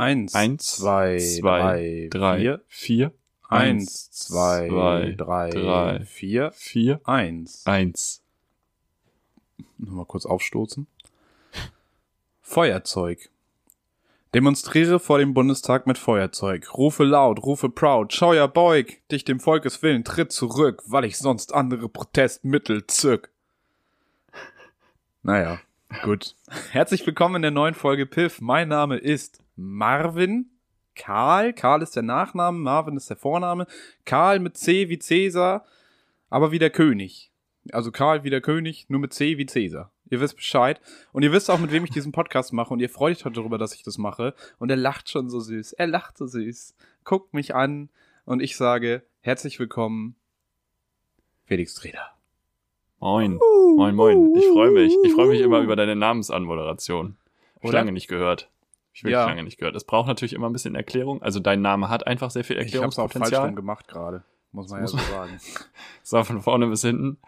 Eins, Eins, zwei, zwei, drei, drei, vier. vier, Eins, zwei, zwei, drei, drei. vier. vier, Eins. eins. Nochmal kurz aufstoßen. Feuerzeug. Demonstriere vor dem Bundestag mit Feuerzeug. Rufe laut, rufe proud. Scheuer beug, dich dem Volkes Willen tritt zurück, weil ich sonst andere Protestmittel zück. Naja, gut. Herzlich willkommen in der neuen Folge Piff. Mein Name ist Marvin. Karl. Karl ist der Nachname, Marvin ist der Vorname. Karl mit C wie Cäsar, aber wie der König. Also Karl wie der König, nur mit C wie Cäsar. Ihr wisst Bescheid. Und ihr wisst auch, mit wem ich diesen Podcast mache. Und ihr freut euch darüber, dass ich das mache. Und er lacht schon so süß. Er lacht so süß. Guckt mich an. Und ich sage, herzlich willkommen, Felix Treder. Moin. Moin, moin. Ich freue mich. Ich freue mich immer über deine Namensanmoderation. Oder? lange nicht gehört. Ich wirklich Ja. lange nicht gehört. Es braucht natürlich immer ein bisschen Erklärung. Also dein Name hat einfach sehr viel Ich hab's auch falsch Erklärungspotenzial. gemacht gerade. Muss man ja muss so sagen. So, von vorne bis hinten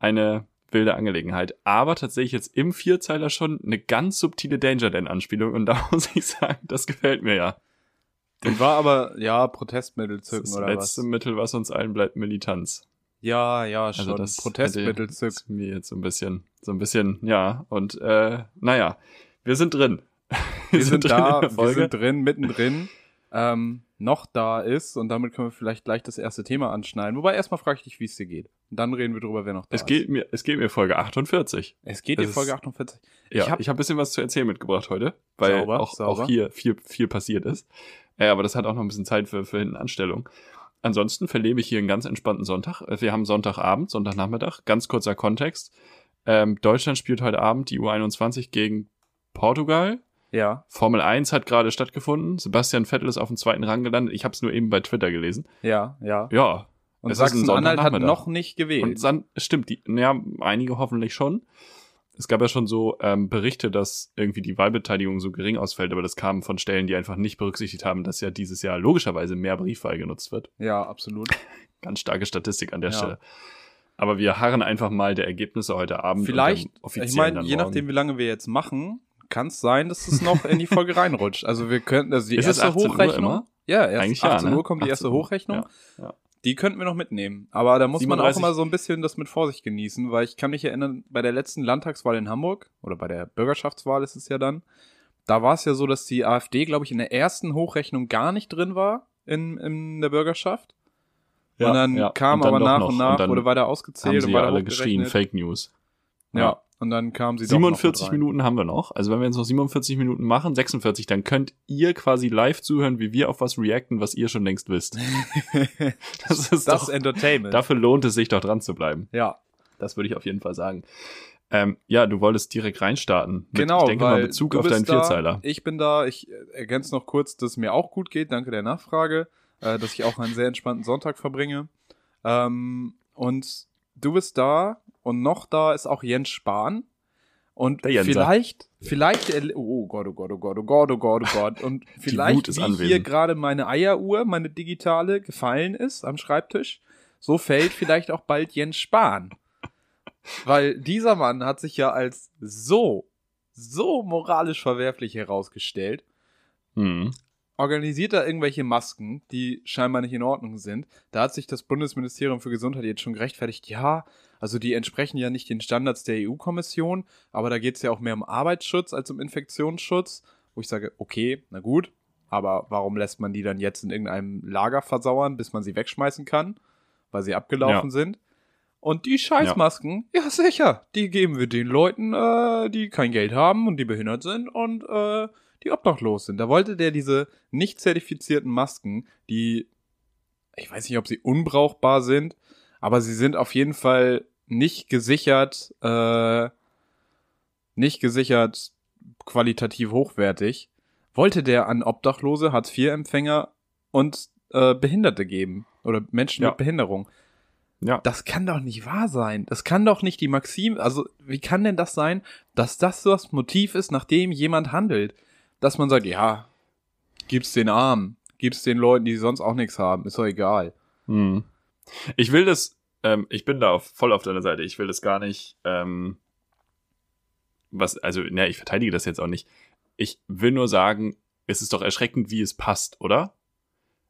eine wilde Angelegenheit. Aber tatsächlich jetzt im Vierzeiler schon eine ganz subtile Danger-Dan-Anspielung. Und da muss ich sagen, das gefällt mir ja. Und war aber, ja, Protestmittel Das zücken das oder letzte was? Mittel, was uns allen bleibt, Militanz. Ja, ja, schon. Also das Protestmittel hätte- zück. ist mir jetzt so ein bisschen, so ein bisschen, ja. Und äh, naja, wir sind drin. Wir sind drin da, wir sind drin, mittendrin. Ähm, noch da ist und damit können wir vielleicht gleich das erste Thema anschneiden. Wobei erstmal frage ich dich, wie es dir geht. Und dann reden wir drüber, wer noch da Es ist. geht mir, es geht mir Folge 48. Es geht dir Folge ist- 48. Ja, Ich hab- habe ein bisschen was zu erzählen mitgebracht heute, weil Sauber, auch, sauber. auch hier viel, viel passiert ist. Äh, aber das hat auch noch ein bisschen Zeit für, für hinten Anstellung. Ansonsten verlebe ich hier einen ganz entspannten Sonntag. Äh, Wir haben Sonntagabend, Sonntagnachmittag. Ganz kurzer Kontext. Ähm, Deutschland spielt heute Abend die U21 gegen Portugal. Ja, Formel 1 hat gerade stattgefunden. Sebastian Vettel ist auf dem zweiten Rang gelandet. Ich habe es nur eben bei Twitter gelesen. ja, ja. Ja. Und Sachsen-Anhalt hat noch nicht gewählt. Und San stimmt, die, ja, einige hoffentlich schon. Es gab ja schon so ähm, Berichte, dass irgendwie die Wahlbeteiligung so gering ausfällt, aber das kam von Stellen, die einfach nicht berücksichtigt haben, dass ja dieses Jahr logischerweise mehr Briefwahl genutzt wird. ja, absolut. Ganz starke Statistik an der Ja. Stelle. Aber wir harren einfach mal der Ergebnisse heute Abend. Vielleicht, ich meine, je nachdem, wie lange wir jetzt machen, kann es sein, dass es noch in die Folge reinrutscht. Also wir könnten, also die Ist erste 18 Uhr Hochrechnung. immer? Ja, erst Eigentlich ja, 18 ne? Uhr kommt die erste 18 Uhr, Hochrechnung. ja, ja. Die könnten wir noch mitnehmen. Aber da muss man auch 37. immer so ein bisschen das mit Vorsicht genießen, weil ich kann mich erinnern, bei der letzten Landtagswahl in Hamburg, oder bei der Bürgerschaftswahl ist es ja dann, da war es ja so, dass die AfD, glaube ich, in der ersten Hochrechnung gar nicht drin war in, in der Bürgerschaft. Ja, und dann ja. kam Und dann aber nach noch. und nach, Und wurde weiter haben ausgezählt sie und ja weiter alle geschrien. Fake News. Ja. Und dann kamen sie doch noch mit 47 rein. Minuten haben wir noch. Also wenn wir jetzt noch 47 Minuten machen, 46, dann könnt ihr quasi live zuhören, wie wir auf was reacten, was ihr schon längst wisst. Das ist das doch, Entertainment. dafür lohnt es sich doch dran zu bleiben. ja, Das würde ich auf jeden Fall sagen. Ähm, ja, du wolltest direkt reinstarten. Mit, genau. Ich denke weil mal Bezug auf deinen da, Vierzeiler. Ich bin da. Ich äh, ergänze noch kurz, dass es mir auch gut geht. Danke der Nachfrage. Äh, dass ich auch einen sehr entspannten Sonntag verbringe. Ähm, und du bist da und noch da ist auch Jens Spahn. Und vielleicht, vielleicht, erle- oh Gott, oh Gott, oh Gott, oh Gott, oh Gott, oh Gott. Und vielleicht, wie anwesend. hier gerade meine Eieruhr, meine digitale, gefallen ist am Schreibtisch, so fällt vielleicht auch bald Jens Spahn. Weil dieser Mann hat sich ja als so, so moralisch verwerflich herausgestellt. Hm. Organisiert da irgendwelche Masken, die scheinbar nicht in Ordnung sind. Da hat sich das Bundesministerium für Gesundheit jetzt schon gerechtfertigt. Ja, also die entsprechen ja nicht den Standards der EU-Kommission, aber da geht es ja auch mehr um Arbeitsschutz als um Infektionsschutz. Wo ich sage, okay, na gut, aber warum lässt man die dann jetzt in irgendeinem Lager versauern, bis man sie wegschmeißen kann, weil sie abgelaufen Ja. sind? Und die Scheißmasken, ja. sicher, die geben wir den Leuten, äh, die kein Geld haben und die behindert sind und äh, die obdachlos sind. Da wollte der diese nicht zertifizierten Masken, die, ich weiß nicht, ob sie unbrauchbar sind, aber sie sind auf jeden Fall nicht gesichert, äh, nicht gesichert qualitativ hochwertig, wollte der an Obdachlose, Hartz-IV-Empfänger und äh, Behinderte geben. Oder Menschen Ja. mit Behinderung. Ja. Das kann doch nicht wahr sein. Das kann doch nicht die Maxim, also wie kann denn das sein, dass das so das Motiv ist, nach dem jemand handelt? Dass man sagt, ja, gib's den Armen, gib's den Leuten, die sonst auch nichts haben, ist doch egal. Hm. Ich will das, ähm, ich bin da auf, voll auf deiner Seite. Ich will das gar nicht, ähm, was, also, ne, ich verteidige das jetzt auch nicht. Ich will nur sagen, es ist doch erschreckend, wie es passt, oder?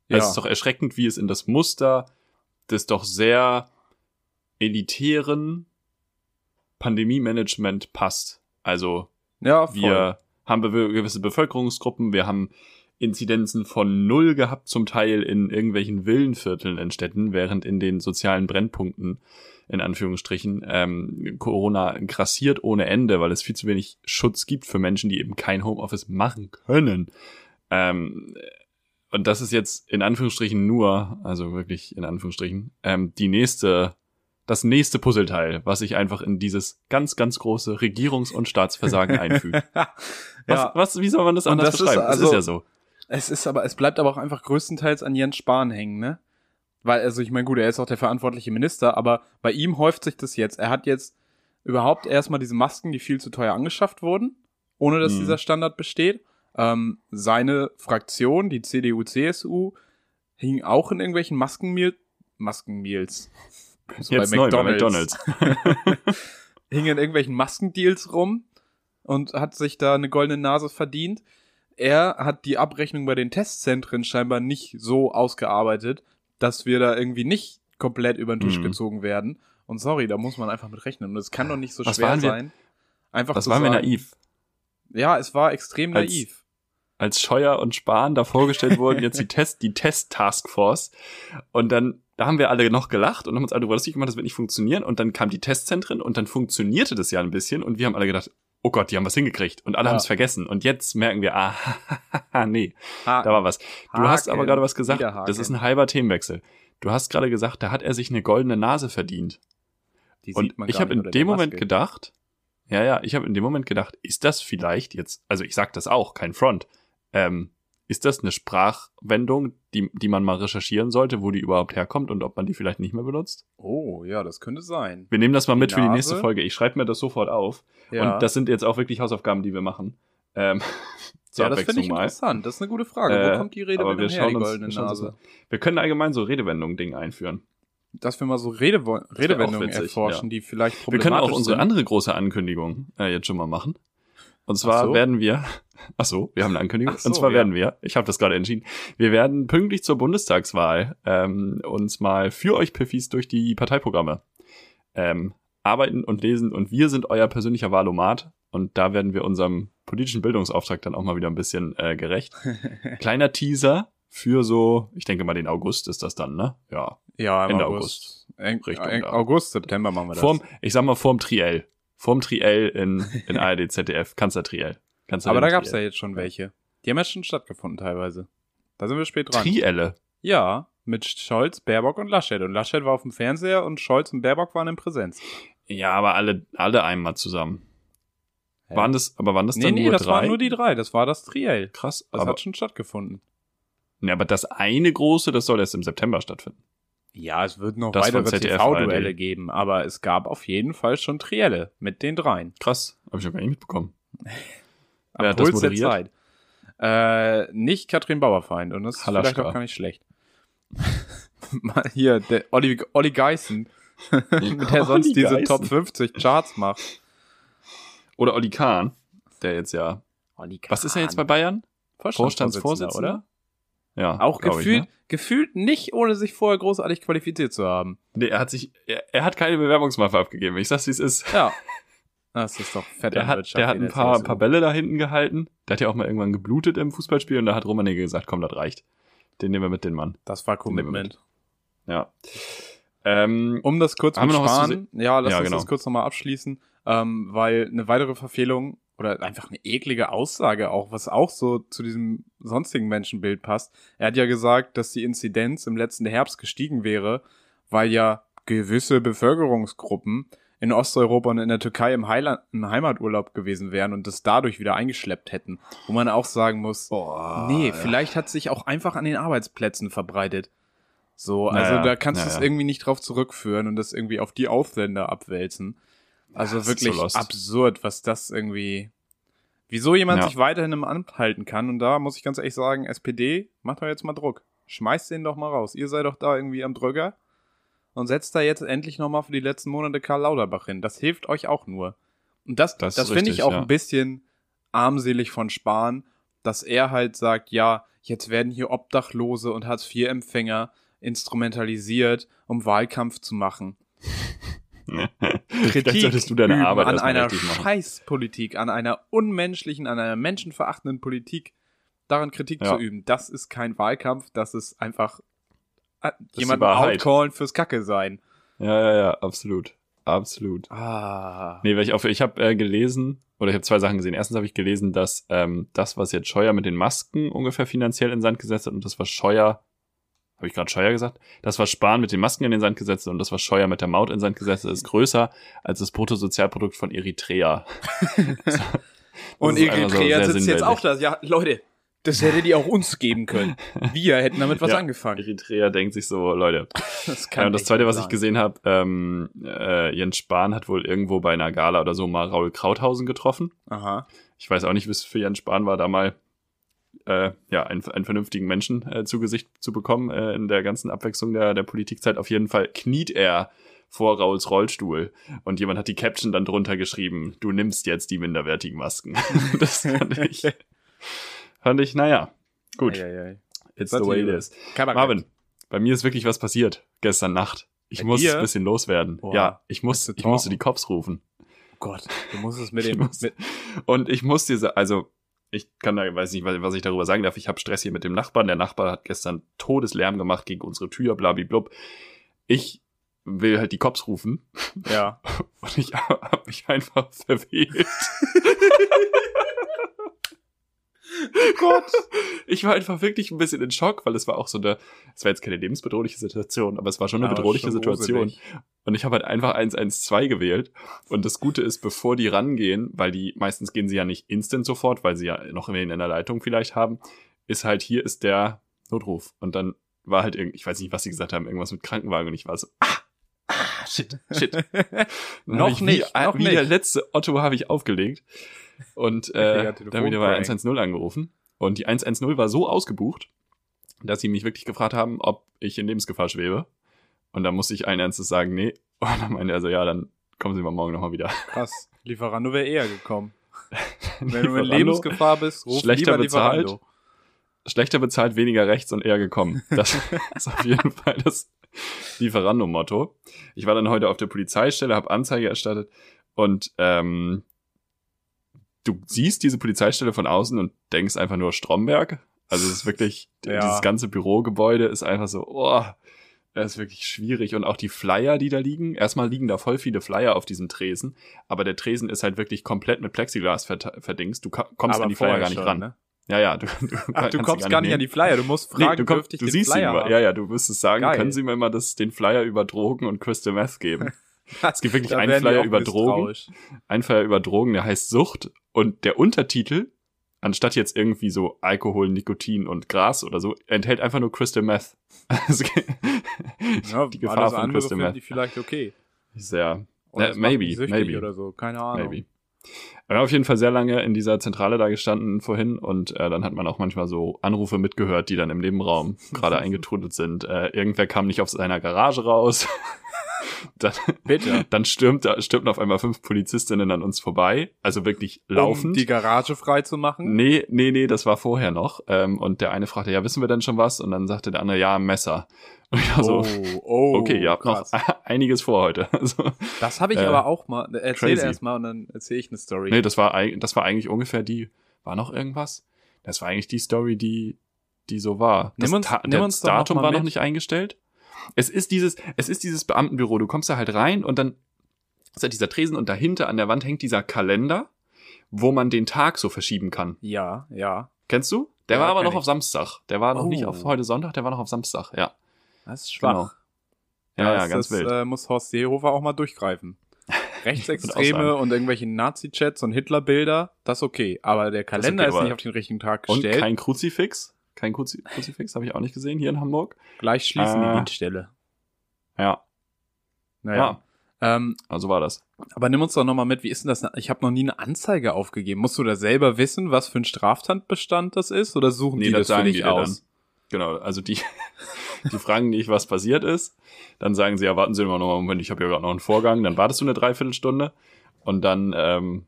Ja. Es ist doch erschreckend, wie es in das Muster des doch sehr elitären Pandemie-Management passt. Also Ja, wir haben be gewisse Bevölkerungsgruppen, wir haben Inzidenzen von null gehabt, zum Teil in irgendwelchen Villenvierteln in Städten, während in den sozialen Brennpunkten, in Anführungsstrichen, ähm, Corona grassiert ohne Ende, weil es viel zu wenig Schutz gibt für Menschen, die eben kein Homeoffice machen können. Ähm, und das ist jetzt in Anführungsstrichen nur, also wirklich in Anführungsstrichen, ähm, die nächste, das nächste Puzzleteil, was sich einfach in dieses ganz, ganz große Regierungs- und Staatsversagen einfügt. Was, ja, was, wie soll man das Und anders das ist beschreiben? das also- ist ja so. es ist aber, es bleibt aber auch einfach größtenteils an Jens Spahn hängen, ne? Weil, also ich meine, gut, er ist auch der verantwortliche Minister, aber bei ihm häuft sich das jetzt. Er hat jetzt überhaupt erstmal diese Masken, die viel zu teuer angeschafft wurden, ohne dass Mhm. dieser Standard besteht. Ähm, seine Fraktion, die CDU, CSU, hing auch in irgendwelchen Maskenmeal, Maskenmeals. So Jetzt neu bei McDonalds. hing in irgendwelchen Maskendeals rum und hat sich da eine goldene Nase verdient. Er hat die Abrechnung bei den Testzentren scheinbar nicht so ausgearbeitet, dass wir da irgendwie nicht komplett über den Tisch Mhm. gezogen werden. Und sorry, da muss man einfach mit rechnen. Und es kann doch nicht so Was schwer waren wir- sein. Einfach Das waren wir sagen, naiv. Ja, es war extrem Als- naiv. Als Scheuer und Spahn da vorgestellt wurden, jetzt die Test, die Test-Taskforce. Und dann, da haben wir alle noch gelacht und haben uns alle darüber lustig gemacht, das wird nicht funktionieren. Und dann kamen die Testzentren und dann funktionierte das ja ein bisschen und wir haben alle gedacht, oh Gott, die haben was hingekriegt. Und alle Ja. haben es vergessen. Und jetzt merken wir, ah, nee, Ha, da war was. Du hast aber Haken, gerade was gesagt. Das ist Haken. ein halber Themenwechsel. Du hast gerade gesagt, da hat er sich eine goldene Nase verdient. die Und ich habe in dem Moment gedacht, ja, ja, ich habe in dem Moment gedacht, ist das vielleicht jetzt, also ich sag das auch, kein Front, ähm, ist das eine Sprachwendung, die, die man mal recherchieren sollte, wo die überhaupt herkommt und ob man die vielleicht nicht mehr benutzt? Oh, ja, das könnte sein. Wir nehmen das mal Die mit für die nächste Folge. Ich schreibe mir das sofort auf. Ja, Und das sind jetzt auch wirklich Hausaufgaben, die wir machen. Ähm, ja das finde ich mal. interessant. Das ist eine gute Frage. Äh, Wo kommt die Redewendung wir her, die goldene uns Nase? Wir können allgemein so Redewendungen-Ding einführen. Dass wir mal so Redewendungen witzig, erforschen, die vielleicht Wir können auch problematisch unsere sind. andere große Ankündigung äh, jetzt schon mal machen. Und zwar so. werden wir, ach so, wir haben eine Ankündigung. So, und zwar ja. werden wir, ich habe das gerade entschieden, wir werden pünktlich zur Bundestagswahl ähm, uns mal für euch Piffis durch die Parteiprogramme ähm, arbeiten und lesen. Und wir sind euer persönlicher Wahlomat. Und da werden wir unserem politischen Bildungsauftrag dann auch mal wieder ein bisschen äh, gerecht. Kleiner Teaser für so, ich denke mal den August ist das dann, ne? Ja. Ja, im Ende August. Eng, Richtung. August, September machen wir das. Vorm, ich sag mal vorm Triell. Vorm Triell in, in ARD, ZDF, Kanzler Triell. Kanzler Aber da Triell. gab's ja jetzt schon welche. Die haben ja schon stattgefunden teilweise. Da sind wir spät dran. Trielle. ja, mit Scholz, Baerbock und Laschet. Und Laschet war auf dem Fernseher und Scholz und Baerbock waren in Präsenz. Ja, aber alle, alle einmal zusammen. Hä? Waren das, aber waren das nee, dann nee, nur das drei? waren nur die drei. Das war das Triell. Krass, Das aber, hat schon stattgefunden. nee, aber das eine große, das soll erst im September stattfinden. Ja, es wird noch Das weitere TV-Duelle geben, aber es gab auf jeden Fall schon Trielle mit den dreien. Krass, habe ich noch gar nicht mitbekommen. Wer hat das moderiert? Zeit. Äh, nicht Katrin Bauerfeind und das ist Halaschka. vielleicht auch gar nicht schlecht. Mal Hier, der Olli, Olli mit der sonst Olli diese Geißen. Top 50 Charts macht. Oder Olli Kahn, der jetzt ja. Olli Was ist er jetzt bei Bayern? Vorstandsvorsitzender, oder? Ja. Auch gefühlt, Ich, ne? gefühlt nicht, ohne sich vorher großartig qualifiziert zu haben. Nee, er hat sich, er, er hat keine Bewerbungsmappe abgegeben. Ich sag's, wie es ist. Ja. Das ist doch fett Der hat, der hat ein paar, paar Bälle da hinten gehalten. Der hat ja auch mal irgendwann geblutet im Fußballspiel und da hat Rummenigge gesagt, komm, das reicht. Den nehmen wir mit, den Mann. Das war Commitment. Ja. Ähm, Um das kurz mit Spahn, ja, lass Ja, uns genau. das kurz nochmal abschließen, ähm, weil eine weitere Verfehlung oder einfach eine eklige Aussage auch, was auch so zu diesem sonstigen Menschenbild passt. Er hat ja gesagt, dass die Inzidenz im letzten Herbst gestiegen wäre, weil ja gewisse Bevölkerungsgruppen in Osteuropa und in der Türkei im, Heiland, im Heimaturlaub gewesen wären und das dadurch wieder eingeschleppt hätten. Wo man auch sagen muss, boah, Nee, ja. vielleicht hat sich auch einfach an den Arbeitsplätzen verbreitet. So, also Naja, da kannst du es naja. irgendwie nicht drauf zurückführen und das irgendwie auf die Ausländer abwälzen. Also ist wirklich so absurd, was das irgendwie. Wieso jemand Ja. sich weiterhin im Amt halten kann. Und da muss ich ganz ehrlich sagen, SPD, macht doch jetzt mal Druck. Schmeißt den doch mal raus. Ihr seid doch da irgendwie am Drücker. Und setzt da jetzt endlich nochmal für die letzten Monate Karl Lauterbach hin. Das hilft euch auch nur. Und das, Das das, finde ich auch ja. ein bisschen armselig von Spahn, dass er halt sagt, ja, jetzt werden hier Obdachlose und Hartz-IV-Empfänger instrumentalisiert, um Wahlkampf zu machen. Kritik solltest du deine Arbeit an einer. Scheißpolitik, an einer unmenschlichen, an einer menschenverachtenden Politik, daran Kritik Ja. zu üben. Das ist kein Wahlkampf, das ist einfach äh, jemanden outcallen fürs Kacke sein. Ja, ja, ja, absolut. Absolut. Ah. Nee, weil ich auch, ich habe äh, gelesen, oder ich habe zwei Sachen gesehen. Erstens habe ich gelesen, dass ähm, das, was jetzt Scheuer mit den Masken ungefähr finanziell in Sand gesetzt hat und das, was Scheuer, habe ich gerade Scheuer gesagt? Das, was Spahn mit den Masken in den Sand gesetzt und das, was Scheuer mit der Maut in den Sand gesetzt ist größer als das Bruttosozialprodukt von Eritrea. Und so Eritrea sehr sitzt jetzt auch da. Ja, Leute, das hättet ihr auch uns geben können. Wir hätten damit was Ja. angefangen. Eritrea denkt sich so, Leute. Das Ja, und das zweite, was ich gesehen habe, ähm, äh, Jens Spahn hat wohl irgendwo bei einer Gala oder so mal Raul Krauthausen getroffen. Aha. Ich weiß auch nicht, es für Jens Spahn war, da mal äh, ja, einen, einen vernünftigen Menschen äh, zu Gesicht zu bekommen äh, in der ganzen Abwechslung der, der Politikzeit. Auf jeden Fall kniet er vor Rauls Rollstuhl und jemand hat die Caption dann drunter geschrieben, du nimmst jetzt die minderwertigen Masken. das fand ich, fand ich, naja, gut, Eieiei. it's the way it is. Marvin, bei mir ist wirklich was passiert gestern Nacht. Ich Bei muss dir? ein bisschen loswerden. Boah, ja, ich muss, ich musste die Cops rufen. Oh Gott, du musst es mit dem. muss- Mit, Und ich muss dir, sa- also ich kann da, weiß nicht, was ich darüber sagen darf. Ich habe Stress hier mit dem Nachbarn. Der Nachbar hat gestern Todeslärm gemacht gegen unsere Tür, blablablub. Ich will halt die Cops rufen ja. und ich habe mich einfach verwählt. Gott. Ich war einfach wirklich ein bisschen in Schock, weil es war auch so eine, es war jetzt keine lebensbedrohliche Situation, aber es war schon eine Aber bedrohliche schon Situation. gruselig. Und ich habe halt einfach 112 gewählt. Und das Gute ist, bevor die rangehen, weil die meistens gehen sie ja nicht instant sofort, weil sie ja noch wen in der Leitung vielleicht haben, ist halt hier ist der Notruf. Und dann war halt irgendwie, ich weiß nicht, was sie gesagt haben, irgendwas mit Krankenwagen und ich war so, ah shit, shit. Noch nicht, wie, noch wie der nicht. letzte Otto habe ich aufgelegt und äh, dann wieder bei Telefonprank. 110 angerufen. Und die 110 war so ausgebucht, dass sie mich wirklich gefragt haben, ob ich in Lebensgefahr schwebe. Und dann musste ich allen Ernstes sagen, nee. Und dann meinte er so, ja, dann kommen Sie mal morgen nochmal wieder. Krass. Lieferando wäre eher gekommen. Wenn du in Lebensgefahr bist, ruf schlechter lieber bezahlt. Lieferando. Schlechter bezahlt, weniger rechts und eher gekommen. Das ist auf jeden Fall das Lieferando-Motto. Ich war dann heute auf der Polizeistelle, habe Anzeige erstattet und ähm, du siehst diese Polizeistelle von außen und denkst einfach nur Stromberg. Also es ist wirklich, Ja. dieses ganze Bürogebäude ist einfach so, oh, das ist wirklich schwierig. Und auch die Flyer, die da liegen, erstmal liegen da voll viele Flyer auf diesem Tresen, aber der Tresen ist halt wirklich komplett mit Plexiglas verd- verdingst. Du kommst Aber an die Flyer gar nicht schon, ran. Ne? Ja, ja, du, du, Ach, du kommst gar nicht an die. Flyer. Du musst Nee, fragen, du, komm, dürfte ich du den siehst Flyer ihn mal. Ja, ja, du müsstest sagen, Geil. können Sie mir mal das, den Flyer über Drogen und Crystal Meth geben? Es gibt wirklich einen Flyer über Drogen, einen Flyer über Drogen, der heißt Sucht und der Untertitel, anstatt jetzt irgendwie so Alkohol, Nikotin und Gras oder so, enthält einfach nur Crystal Meth. Also, Ja, die Gefahr von Crystal Meth. die vielleicht okay. Sehr, Äh, maybe, maybe. Oder so, keine Ahnung. Maybe. Wir haben auf jeden Fall sehr lange in dieser Zentrale da gestanden vorhin und äh, dann hat man auch manchmal so Anrufe mitgehört, die dann im Nebenraum gerade eingetrudelt sind. Äh, irgendwer kam nicht aus seiner Garage raus. dann, Bitte. dann stürmt, stürmten auf einmal fünf Polizistinnen an uns vorbei, also wirklich laufend. Um die Garage frei zu machen? Nee, nee, nee, das war vorher noch. Ähm, und der eine fragte, ja, wissen wir denn schon was? Und dann sagte der andere, ja, Messer. Und ich war so, oh, oh, okay, ihr habt krass. noch einiges vor heute. Also, Das habe ich Äh, aber auch mal. Erzähl crazy. erst mal und dann erzähle ich eine Story. Nee, das war, das war eigentlich ungefähr die, war noch irgendwas? Das war eigentlich die Story, die, die so war. Das, Nimm uns- Ta- nimm das uns noch Datum mal war noch nicht eingestellt. Es ist dieses, es ist dieses Beamtenbüro. Du kommst da halt rein und dann ist da dieser Tresen und dahinter an der Wand hängt dieser Kalender, wo man den Tag so verschieben kann. ja, ja. Kennst du? Der Ja, war aber noch ich. auf Samstag. Der war noch nicht Oh. auf heute Sonntag, der war noch auf Samstag, ja. Das ist schwach. Genau. Ja, ja, das, ganz das, wild. Äh, muss Horst Seehofer auch mal durchgreifen. Rechtsextreme und irgendwelche Nazi-Chats und Hitler-Bilder, das ist okay. Aber der Kalender okay, ist aber- nicht auf den richtigen Tag Und gestellt. kein Kruzifix. Kein Kruzi Kruzifix habe ich auch nicht gesehen hier in Hamburg. Gleich schließen Äh, die Dienststelle. Ja, Naja. Ähm, also war das. aber nimm uns doch nochmal mit, wie ist denn das? Ich habe noch nie eine Anzeige aufgegeben. Musst du da selber wissen, was für ein Straftatbestand das ist? Oder suchen die das, für dich dir aus? Genau, also die, die fragen dich, was passiert ist. Dann sagen sie, ja, warten Sie mal noch einen Moment, ich habe ja gerade noch einen Vorgang. Dann wartest du eine Dreiviertelstunde und dann, ähm,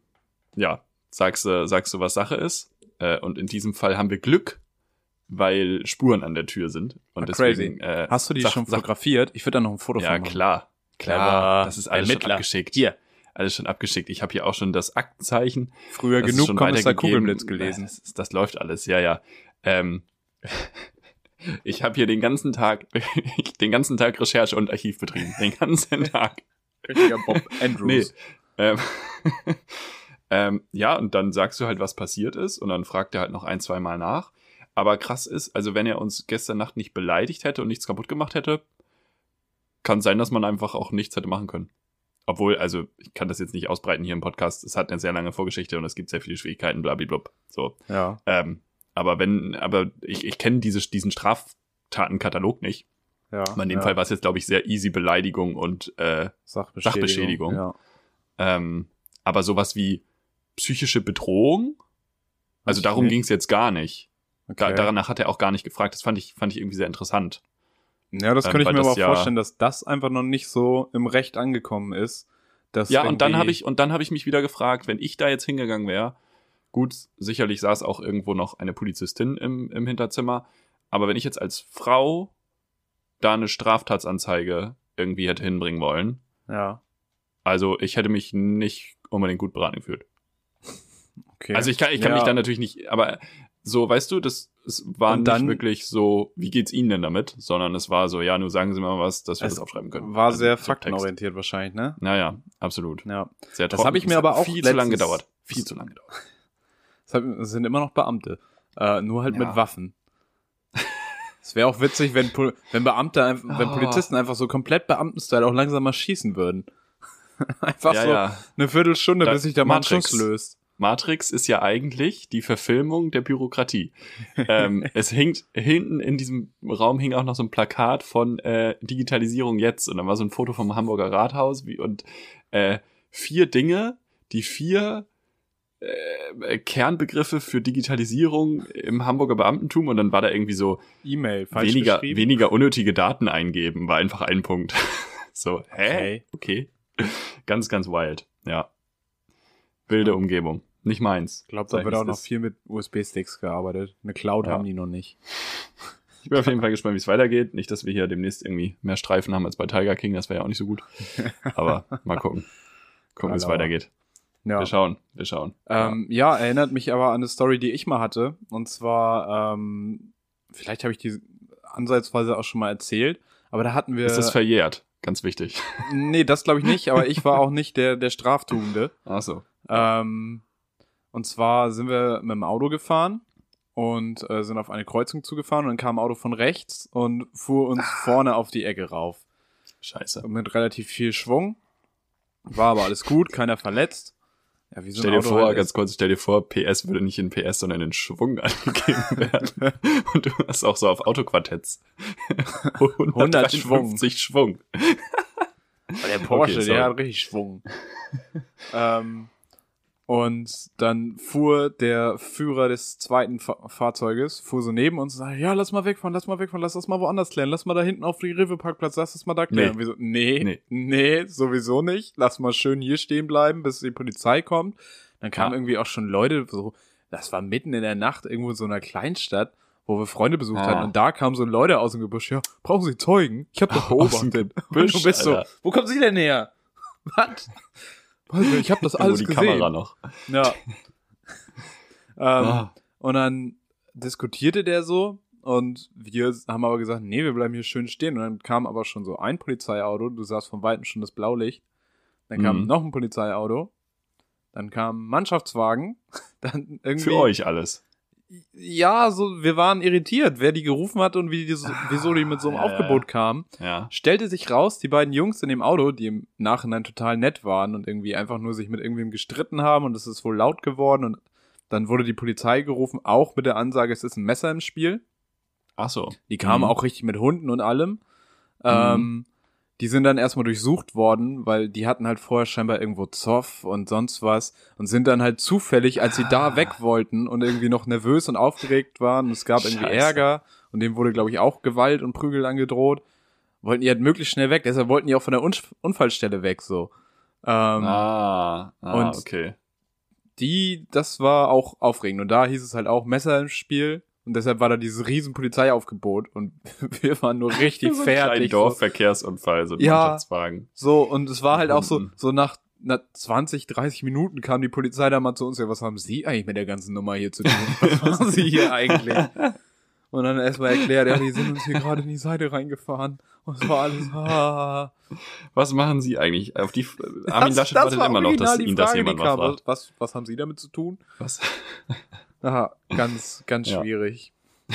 ja, sagst du, sagst du, was Sache ist. Äh, und in diesem Fall haben wir Glück, weil Spuren an der Tür sind. Und Ah, deswegen, Äh, Hast du die sag- schon sag- fotografiert? Ich würde da noch ein Foto Ja, von machen. klar. Klar. Clever. Das ist alles schon Ermittler. abgeschickt. Hier. Alles schon abgeschickt. Ich habe hier auch schon das Aktenzeichen. Früher Das genug schon Kommissar. Kugelblitz gelesen. Das, ist- das läuft alles, ja, ja. Ähm, ich habe hier den ganzen Tag, den ganzen Tag Recherche und Archiv betrieben. Den ganzen Tag. Richtiger Bob Nee. Andrews. Ähm, ähm, ja, und dann sagst du halt, was passiert ist, und dann fragt er halt noch ein, zwei Mal nach. Aber krass ist, also wenn er uns gestern Nacht nicht beleidigt hätte und nichts kaputt gemacht hätte, kann sein, dass man einfach auch nichts hätte machen können. Obwohl, also ich kann das jetzt nicht ausbreiten hier im Podcast. Es hat eine sehr lange Vorgeschichte und es gibt sehr viele Schwierigkeiten, blablabla. So. Ja. Ähm, aber wenn, aber ich, ich kenne diese, diesen Straftatenkatalog nicht. ja. Aber in dem ja. Fall war es jetzt, glaube ich, sehr easy Beleidigung und äh, Sachbeschädigung. Sachbeschädigung. Ja. ähm, aber sowas wie psychische Bedrohung, also ich darum ging es jetzt gar nicht. Da, Okay. danach hat er auch gar nicht gefragt. Das fand ich, fand ich irgendwie sehr interessant. Ja, das Ähm, könnte ich weil mir aber auch ja- vorstellen, dass das einfach noch nicht so im Recht angekommen ist. Dass ja, und dann habe ich, und dann habe ich mich wieder gefragt, wenn ich da jetzt hingegangen wäre, gut, sicherlich saß auch irgendwo noch eine Polizistin im, im Hinterzimmer, aber wenn ich jetzt als Frau da eine Straftatsanzeige irgendwie hätte hinbringen wollen, Ja, also ich hätte mich nicht unbedingt gut beraten gefühlt. okay. Also ich kann, ich kann ja. mich dann natürlich nicht, aber so, weißt du, das es war Und nicht dann- wirklich so, wie geht's Ihnen denn damit, sondern es war so, ja, nur sagen Sie mal was, dass wir Es das aufschreiben können. War Also sehr Subtext. faktenorientiert wahrscheinlich, ne? Naja, absolut. Ja. Sehr Das trocken. hab ich mir aber auch viel zu lange letztens- gedauert. Viel zu lange gedauert. Es sind immer noch Beamte. Äh, nur halt Ja. mit Waffen. Es wäre auch witzig, wenn, Pol- wenn Beamte, einfach- wenn Oh. Polizisten einfach so komplett Beamtenstyle auch langsam mal schießen würden. einfach Ja, so ja. eine Viertelstunde, Da- bis sich der Mann löst. Matrix ist ja eigentlich die Verfilmung der Bürokratie. ähm, es hängt hinten in diesem Raum hing auch noch so ein Plakat von äh, Digitalisierung jetzt und dann war so ein Foto vom Hamburger Rathaus wie, und äh, vier Dinge, die vier äh, Kernbegriffe für Digitalisierung im Hamburger Beamtentum und dann war da irgendwie so E-Mail, weniger, weniger unnötige Daten eingeben, war einfach ein Punkt. so, hä? Okay. Okay. Ganz, ganz wild. Ja. Wilde Umgebung. Nicht meins. Ich glaube, da wird auch noch viel mit USB-Sticks gearbeitet. Eine Cloud Ja. haben die noch nicht. Ich bin auf jeden Fall gespannt, wie es weitergeht. Nicht, dass wir hier demnächst irgendwie mehr Streifen haben als bei Tiger King. Das wäre ja auch nicht so gut. Aber mal gucken. Gucken, wie es weitergeht. Ja. Wir schauen. Wir schauen. Ähm, ja, erinnert mich aber an eine Story, die ich mal hatte. Und zwar, ähm, vielleicht habe ich die ansatzweise auch schon mal erzählt, aber da hatten wir. ist das verjährt? Ganz wichtig. nee, das glaube ich nicht, aber ich war auch nicht der, der Straftuende. Ach so. Ähm, und zwar sind wir mit dem Auto gefahren und äh, sind auf eine Kreuzung zugefahren und dann kam ein Auto von rechts und fuhr uns Ah. vorne auf die Ecke rauf. Scheiße. Mit relativ viel Schwung. War aber alles gut, keiner verletzt. Ja, so Stell dir Auto vor, halt ganz kurz, stell dir vor, PS würde nicht in PS, sondern in Schwung angegeben werden. Und du hast auch so auf Autoquartetts. 100 Schwung. 150 Schwung. Der Porsche, Okay, der hat richtig Schwung. ähm, und dann fuhr der Führer des zweiten Fa Fahrzeuges, fuhr so neben uns und sagte, ja, lass mal wegfahren, lass mal wegfahren, lass das mal woanders klären, lass mal da hinten auf die Rive-Parkplatz, lass das mal da klären. Nee. Wir so, nee, nee, Nee. sowieso nicht, lass mal schön hier stehen bleiben, bis die Polizei kommt. Dann kamen Ja. irgendwie auch schon Leute, so, das war mitten in der Nacht, irgendwo in so einer Kleinstadt, wo wir Freunde besucht Ah. hatten und da kamen so Leute aus dem Gebüsch, ja, brauchen Sie Zeugen? Ich habe doch beobachtet. Gebüsch, und du bist so, Alter. wo kommen Sie denn her? Was? Also, Ich habe das alles die gesehen. Kamera noch. Ja. ähm, Ah. Und dann diskutierte der so und wir haben aber gesagt, nee, wir bleiben hier schön stehen. Und dann kam aber schon so ein Polizeiauto, du sahst von Weitem schon das Blaulicht. Dann kam Mhm. noch ein Polizeiauto. Dann kam ein Mannschaftswagen. Dann irgendwie. Für euch alles. Ja, so, wir waren irritiert, wer die gerufen hat und wie die so, wieso die mit so einem Ah, ja, Aufgebot kamen. Ja. Stellte sich raus, die beiden Jungs in dem Auto, die im Nachhinein total nett waren und irgendwie einfach nur sich mit irgendwem gestritten haben und es ist wohl laut geworden und dann wurde die Polizei gerufen, auch mit der Ansage, es ist ein Messer im Spiel. Ach so. Die kamen Mhm. auch richtig mit Hunden und allem. Ähm, die sind dann erstmal durchsucht worden, weil die hatten halt vorher scheinbar irgendwo Zoff und sonst was und sind dann halt zufällig, als sie Ah. da weg wollten und irgendwie noch nervös und aufgeregt waren und es gab irgendwie Scheiße. Ärger und dem wurde, glaube ich, auch Gewalt und Prügel angedroht, wollten die halt möglichst schnell weg, deshalb wollten die auch von der Un Unfallstelle weg, so. Ähm, ah, ah und- okay. die, das war auch aufregend. Und da hieß es halt auch Messer im Spiel. Und deshalb war da dieses riesen Polizeiaufgebot und wir waren nur richtig so ein fertig. kleiner Dorfverkehrsunfall, so ein Ja. Mannschaftswagen. So, und es war halt auch so, Hunden. so nach, nach 20, 30 Minuten kam die Polizei da mal zu uns, ja, was haben Sie eigentlich mit der ganzen Nummer hier zu tun? Was machen Sie hier eigentlich? Und dann erstmal erklärt, ja, die sind uns hier gerade in die Seite reingefahren. Und es war alles, ah. Was machen Sie eigentlich? Auf die Armin Laschet das wartet war immer noch, dass die ihn das jemand kam. fragt. Was, was haben Sie damit zu tun? Was? Aha, ganz, ganz Ja. schwierig. äh,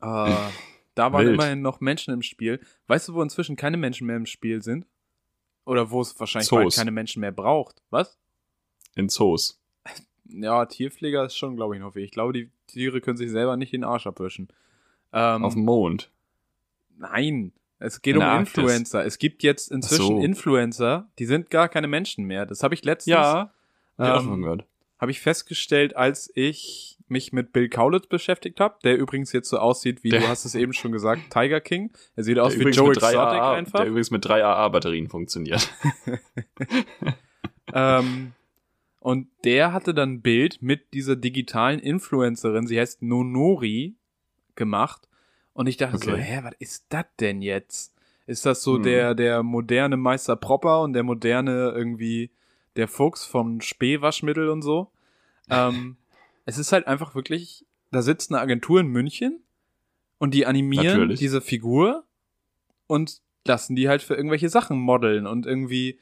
da waren Wild. immerhin noch Menschen im Spiel. Weißt du, wo inzwischen keine Menschen mehr im Spiel sind? Oder wo es wahrscheinlich bald keine Menschen mehr braucht? Was? In Zoos. Ja, Tierpfleger ist schon, glaube ich, noch wichtig. Ich glaube, die Tiere können sich selber nicht den Arsch abwischen. Ähm, Auf dem Mond. nein, es geht In um. Influencer. Es gibt jetzt inzwischen so. Influencer, die sind gar keine Menschen mehr. Das habe ich letztens Ja, hab ich auch ähm, schon gehört. Habe ich festgestellt, als ich mich mit Bill Kaulitz beschäftigt habe, der übrigens jetzt so aussieht, wie Der- du hast es eben schon gesagt, Tiger King. Er sieht aus wie Joe Exotic AA einfach. Der übrigens mit drei AA-Batterien funktioniert. Ähm, und der hatte dann ein Bild mit dieser digitalen Influencerin, sie heißt Nonori, gemacht. Und ich dachte so, Okay. hä, was ist das denn jetzt? Ist das so Hm. der, der moderne Meister Propper und der moderne irgendwie der Fuchs vom Spähwaschmittel und so? ähm, es ist halt einfach wirklich, da sitzt eine Agentur in München und die animieren Natürlich. diese Figur und lassen die halt für irgendwelche Sachen modeln und irgendwie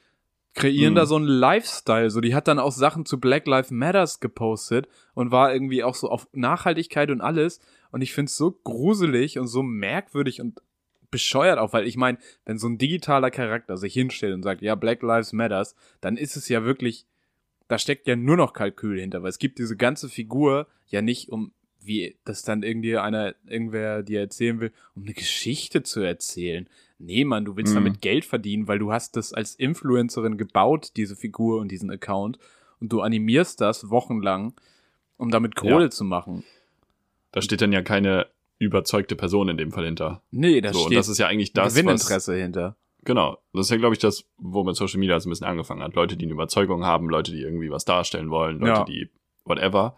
kreieren Mhm. da so einen Lifestyle. So, die hat dann auch Sachen zu Black Lives Matters gepostet und war irgendwie auch so auf Nachhaltigkeit und alles. Und ich find's so gruselig und so merkwürdig und bescheuert auch, weil ich meine, wenn so ein digitaler Charakter sich hinstellt und sagt, ja, Black Lives Matters, dann ist es ja wirklich, da steckt ja nur noch Kalkül hinter, weil es gibt diese ganze Figur ja nicht um, wie das dann irgendwie einer, irgendwer dir erzählen will, um eine Geschichte zu erzählen. Nee, Mann, du willst Mhm. damit Geld verdienen, weil du hast das als Influencerin gebaut, diese Figur und diesen Account, und du animierst das wochenlang, um damit Kohle Ja. zu machen. Da steht dann ja keine überzeugte Person in dem Fall hinter. Nee, da so, und steht das ist ja eigentlich das, was, Gewinninteresse hinter. genau. Das ist ja, glaube ich, das, womit Social Media so ein bisschen angefangen hat. Leute, die eine Überzeugung haben, Leute, die irgendwie was darstellen wollen, Leute, Ja. die whatever.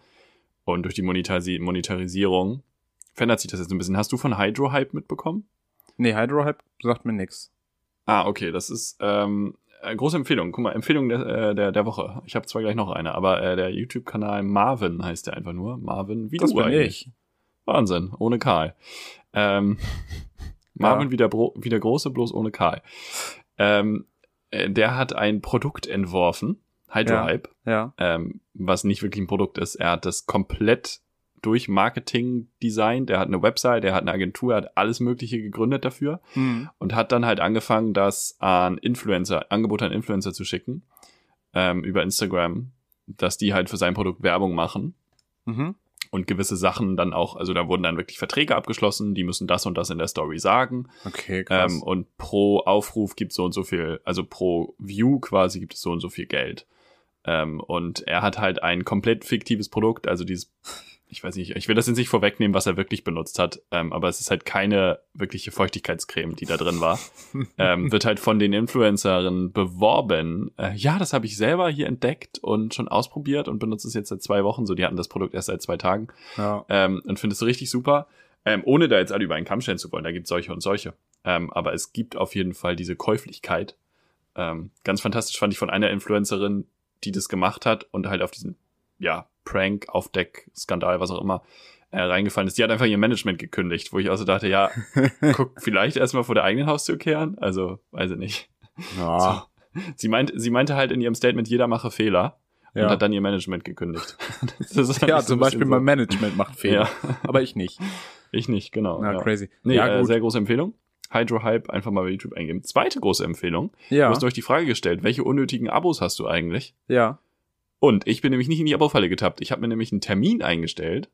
Und durch die Monetarisi Monetarisierung verändert sich das jetzt ein bisschen. Hast du von Hydro Hype mitbekommen? Nee, Hydrohype sagt mir nix. Ah, okay, das ist ähm, äh, große Empfehlung. Guck mal, Empfehlung der, äh, der, der Woche. Ich habe zwar gleich noch eine, aber äh, der YouTube-Kanal Marvin heißt der einfach nur. Marvin, wie Das du bin eigentlich. ich. Wahnsinn, ohne Karl. Ähm, Marvin wieder, wieder große, bloß ohne Karl. Ähm, äh, der hat ein Produkt entworfen, Hydrohype, Ja. ähm, was nicht wirklich ein Produkt ist. Er hat das komplett durch Marketing designt. Er hat eine Website, er hat eine Agentur, er hat alles Mögliche gegründet dafür Hm. und hat dann halt angefangen, das an Influencer, Angebote an Influencer zu schicken ähm, über Instagram, dass die halt für sein Produkt Werbung machen Mhm. Und gewisse Sachen dann auch, also da wurden dann wirklich Verträge abgeschlossen, die müssen das und das in der Story sagen Okay, krass. ähm, und pro Aufruf gibt so und so viel, also pro View quasi gibt es so und so viel Geld. Ähm, und er hat halt ein komplett fiktives Produkt, also dieses, ich weiß nicht, ich will das jetzt nicht vorwegnehmen, was er wirklich benutzt hat, ähm, aber es ist halt keine wirkliche Feuchtigkeitscreme, die da drin war. ähm, wird halt von den Influencerinnen beworben. Äh, ja, das habe ich selber hier entdeckt und schon ausprobiert und benutze es jetzt seit zwei Wochen. So, die hatten das Produkt erst seit zwei Tagen ja. ähm, und finde es richtig super. Ähm, ohne da jetzt alle über einen Kamm stellen zu wollen, da gibt es solche und solche. Ähm, aber es gibt auf jeden Fall diese Käuflichkeit. Ähm, ganz fantastisch fand ich von einer Influencerin, die das gemacht hat und halt auf diesen, ja, Prank, Aufdeck, Skandal, was auch immer, äh, reingefallen ist. Die hat einfach ihr Management gekündigt, wo ich also dachte, ja, guck, vielleicht erstmal vor der eigenen Haustür kehren. Also, weiß ich nicht. Ja. Sie, meint, sie meinte halt in ihrem Statement, jeder mache Fehler und Ja. hat dann ihr Management gekündigt. Halt ja, so zum Beispiel bisschen mein so. Management macht Fehler. Ja, Aber ich nicht. ich nicht, genau. Na, ja. crazy. Nee, ja, äh, sehr große Empfehlung. Hydro Hype einfach mal bei YouTube eingeben. Zweite große Empfehlung. ja. Du hast euch die Frage gestellt, welche unnötigen Abos hast du eigentlich? ja. Und ich bin nämlich nicht in die Abo-Falle getappt. Ich habe mir nämlich einen Termin eingestellt.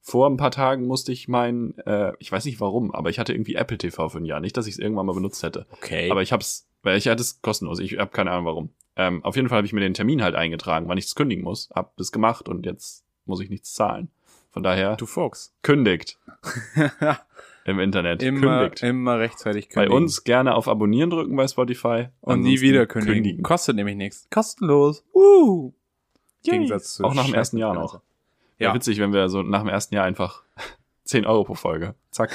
Vor ein paar Tagen musste ich mein, äh, ich weiß nicht warum, aber ich hatte irgendwie Apple TV für ein Jahr. Nicht, dass ich es irgendwann mal benutzt hätte. Okay. Aber ich hab's, weil ich hatte es kostenlos. Ich habe keine Ahnung warum. Ähm, auf jeden Fall habe ich mir den Termin halt eingetragen, wann ich es kündigen muss. Hab das gemacht und jetzt muss ich nichts zahlen. Von daher, du Fuchs. kündigt im Internet. immer, kündigt. immer rechtzeitig Bei kündigen. uns gerne auf Abonnieren drücken bei Spotify. Und nie wieder kündigen. Kostet nämlich nichts. Kostenlos. Uh. Yay. Gegensatz zu Auch nach dem ersten Jahr noch. Ja. ja. witzig, wenn wir so nach dem ersten Jahr einfach 10 Euro pro Folge. Zack.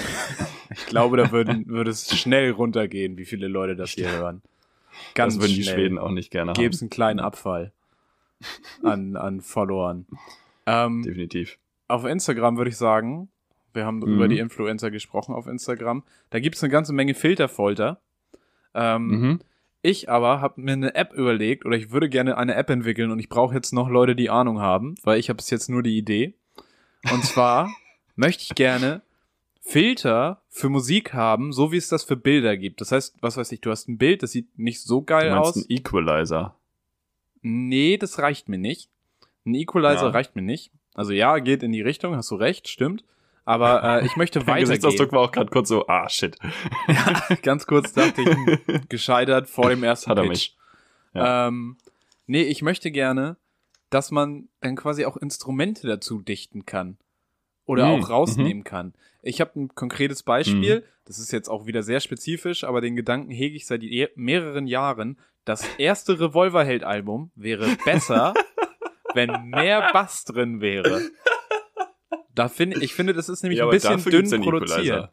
ich glaube, da würden, würde es schnell runtergehen, wie viele Leute das hier hören. Ganz das würden die Schweden auch nicht gerne haben. es einen kleinen Abfall an, an Followern. Ähm, Definitiv. Auf Instagram würde ich sagen, wir haben mhm. über die Influencer gesprochen auf Instagram. Da gibt es eine ganze Menge Filterfolter. Ähm, mhm. Ich aber habe mir eine App überlegt oder ich würde gerne eine App entwickeln und ich brauche jetzt noch Leute, die Ahnung haben, weil ich habe bis jetzt nur die Idee. Und zwar möchte ich gerne Filter für Musik haben, so wie es das für Bilder gibt. Das heißt, was weiß ich, du hast ein Bild, das sieht nicht so geil du meinst aus. Ein Equalizer. Nee, das reicht mir nicht. Ein Equalizer ja. reicht mir nicht. Also ja, geht in die Richtung, hast du recht, stimmt. Aber äh, ich möchte weitergehen. Gesichtsausdruck war auch gerade kurz so, ah, shit. ja, ganz kurz dachte ich, gescheitert vor dem ersten Hat er Pitch. mich. Ja. Ähm, nee, ich möchte gerne, dass man dann quasi auch Instrumente dazu dichten kann. Oder mhm. auch rausnehmen mhm. kann. Ich habe ein konkretes Beispiel, mhm. das ist jetzt auch wieder sehr spezifisch, aber den Gedanken hege ich seit mehreren Jahren. Das erste Revolverheld-Album wäre besser, wenn mehr Bass drin wäre. Da finde ich finde, das ist nämlich ja, ein bisschen dünn produziert.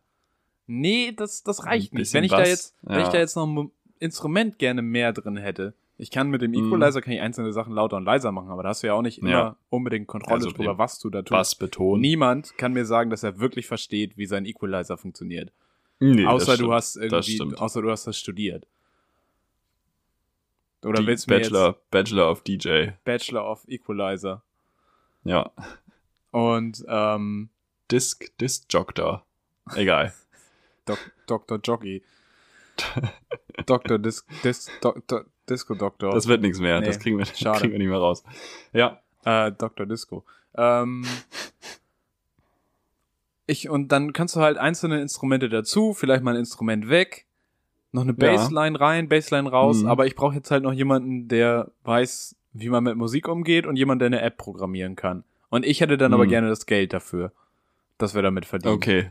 Nee, das, das reicht nicht. Wenn ich Bass, da jetzt, ja. wenn ich da jetzt noch ein Instrument gerne mehr drin hätte. Ich kann mit dem mhm. Equalizer kann ich einzelne Sachen lauter und leiser machen, aber da hast du ja auch nicht immer ja. unbedingt Kontrolle also drüber, was du da tust. Bass betonen. Niemand kann mir sagen, dass er wirklich versteht, wie sein Equalizer funktioniert. Nee, außer du hast irgendwie, außer du hast das studiert. Oder Die willst du Bachelor, Bachelor of DJ. Bachelor of Equalizer. Ja. Und ähm, Disc, Disc Jogger. Egal. Dok Dr. Jockey. Dr. Disc, Disc, Dr. Disco Doktor. Das wird nichts mehr. Nee, das kriegen wir, schade. kriegen wir nicht mehr raus. Ja. Äh, Dr. Disco. Ähm, ich, und dann kannst du halt einzelne Instrumente dazu, vielleicht mal ein Instrument weg, noch eine Bassline ja. rein, Bassline raus, mhm. aber ich brauche jetzt halt noch jemanden, der weiß, wie man mit Musik umgeht und jemand, der eine App programmieren kann. Und ich hätte dann hm. aber gerne das Geld dafür, dass wir damit verdienen. Okay.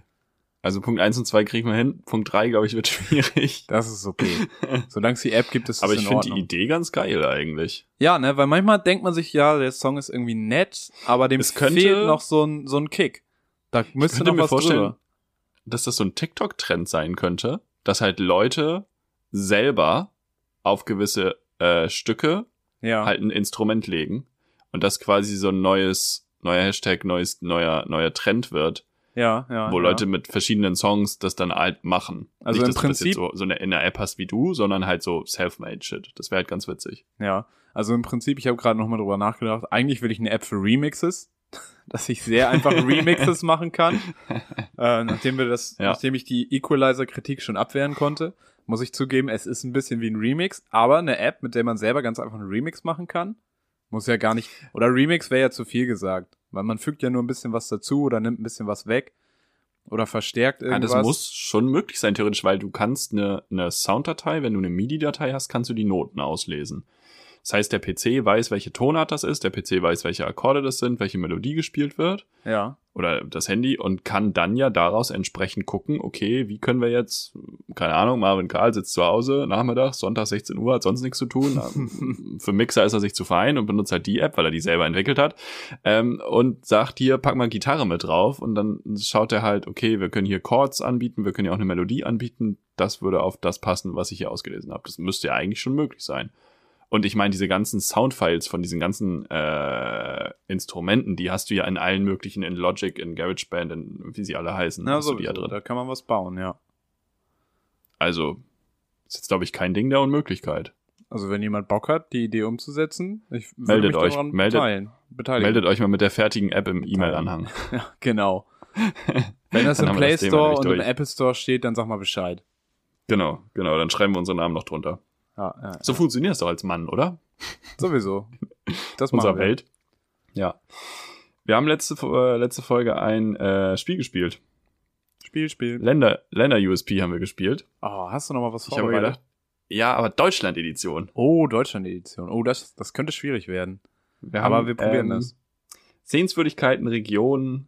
Also Punkt 1 und 2 kriegen wir hin. Punkt 3, glaube ich, wird schwierig. Das ist okay. Solange es die App gibt, ist es Aber ich finde die Idee ganz geil eigentlich. Ja, ne, weil manchmal denkt man sich, ja, der Song ist irgendwie nett, aber dem es könnte, fehlt noch so ein, so ein Kick. Da müsste noch was vorstellen, drüber. dass das so ein TikTok-Trend sein könnte, dass halt Leute selber auf gewisse äh, Stücke ja. halt ein Instrument legen und das quasi so ein neues neuer Hashtag, neues, neuer, neuer Trend wird. Ja, ja. Wo ja. Leute mit verschiedenen Songs das dann halt machen. Also Nicht, im dass Prinzip du das so, so eine, in der App hast wie du, sondern halt so self-made Shit. Das wäre halt ganz witzig. Ja. Also im Prinzip, ich habe gerade nochmal drüber nachgedacht, eigentlich will ich eine App für Remixes, dass ich sehr einfach Remixes machen kann. Äh, nachdem wir das, ja. nachdem ich die Equalizer-Kritik schon abwehren konnte, muss ich zugeben, es ist ein bisschen wie ein Remix, aber eine App, mit der man selber ganz einfach einen Remix machen kann. Muss ja gar nicht. Oder Remix wäre ja zu viel gesagt. Weil man fügt ja nur ein bisschen was dazu oder nimmt ein bisschen was weg. Oder verstärkt irgendwas. Ja, das muss schon möglich sein, theoretisch, weil du kannst eine, eine Sounddatei, wenn du eine MIDI-Datei hast, kannst du die Noten auslesen. Das heißt, der PC weiß, welche Tonart das ist, der PC weiß, welche Akkorde das sind, welche Melodie gespielt wird. Ja. Oder das Handy und kann dann ja daraus entsprechend gucken, okay, wie können wir jetzt, keine Ahnung, Marvin Karl sitzt zu Hause, nachmittags, Sonntag 16 Uhr, hat sonst nichts zu tun. Für Mixer ist er sich zu fein und benutzt halt die App, weil er die selber entwickelt hat. Ähm, und sagt hier, pack mal Gitarre mit drauf und dann schaut er halt, okay, wir können hier Chords anbieten, wir können ja auch eine Melodie anbieten. Das würde auf das passen, was ich hier ausgelesen habe. Das müsste ja eigentlich schon möglich sein. Und ich meine, diese ganzen Soundfiles von diesen ganzen äh, Instrumenten, die hast du ja in allen möglichen, in Logic, in GarageBand, in wie sie alle heißen. Ja, so, ja drin. da kann man was bauen, ja. Also, ist jetzt, glaube ich, kein Ding der Unmöglichkeit. Also, wenn jemand Bock hat, die Idee umzusetzen, ich meldet mich euch, daran meldet, beteiligen. Meldet euch mal mit der fertigen App im E-Mail-Anhang. Ja, genau. wenn das im Play das Store und im Apple Store steht, dann sag mal Bescheid. Genau, genau, dann schreiben wir unseren Namen noch drunter. Ja, ja, so es doch als Mann, oder? Sowieso. Das Unserer Welt. Ja. Wir haben letzte, äh, letzte Folge ein äh, Spiel gespielt. Spiel, Spiel. Länder, Länder USP haben wir gespielt. Oh, hast du noch mal was vorbereitet? Ich habe gedacht, ja, aber Deutschland-Edition. Oh, Deutschland-Edition. Oh, das, das könnte schwierig werden. Wir haben, aber wir probieren ähm, das. Sehenswürdigkeiten, Regionen,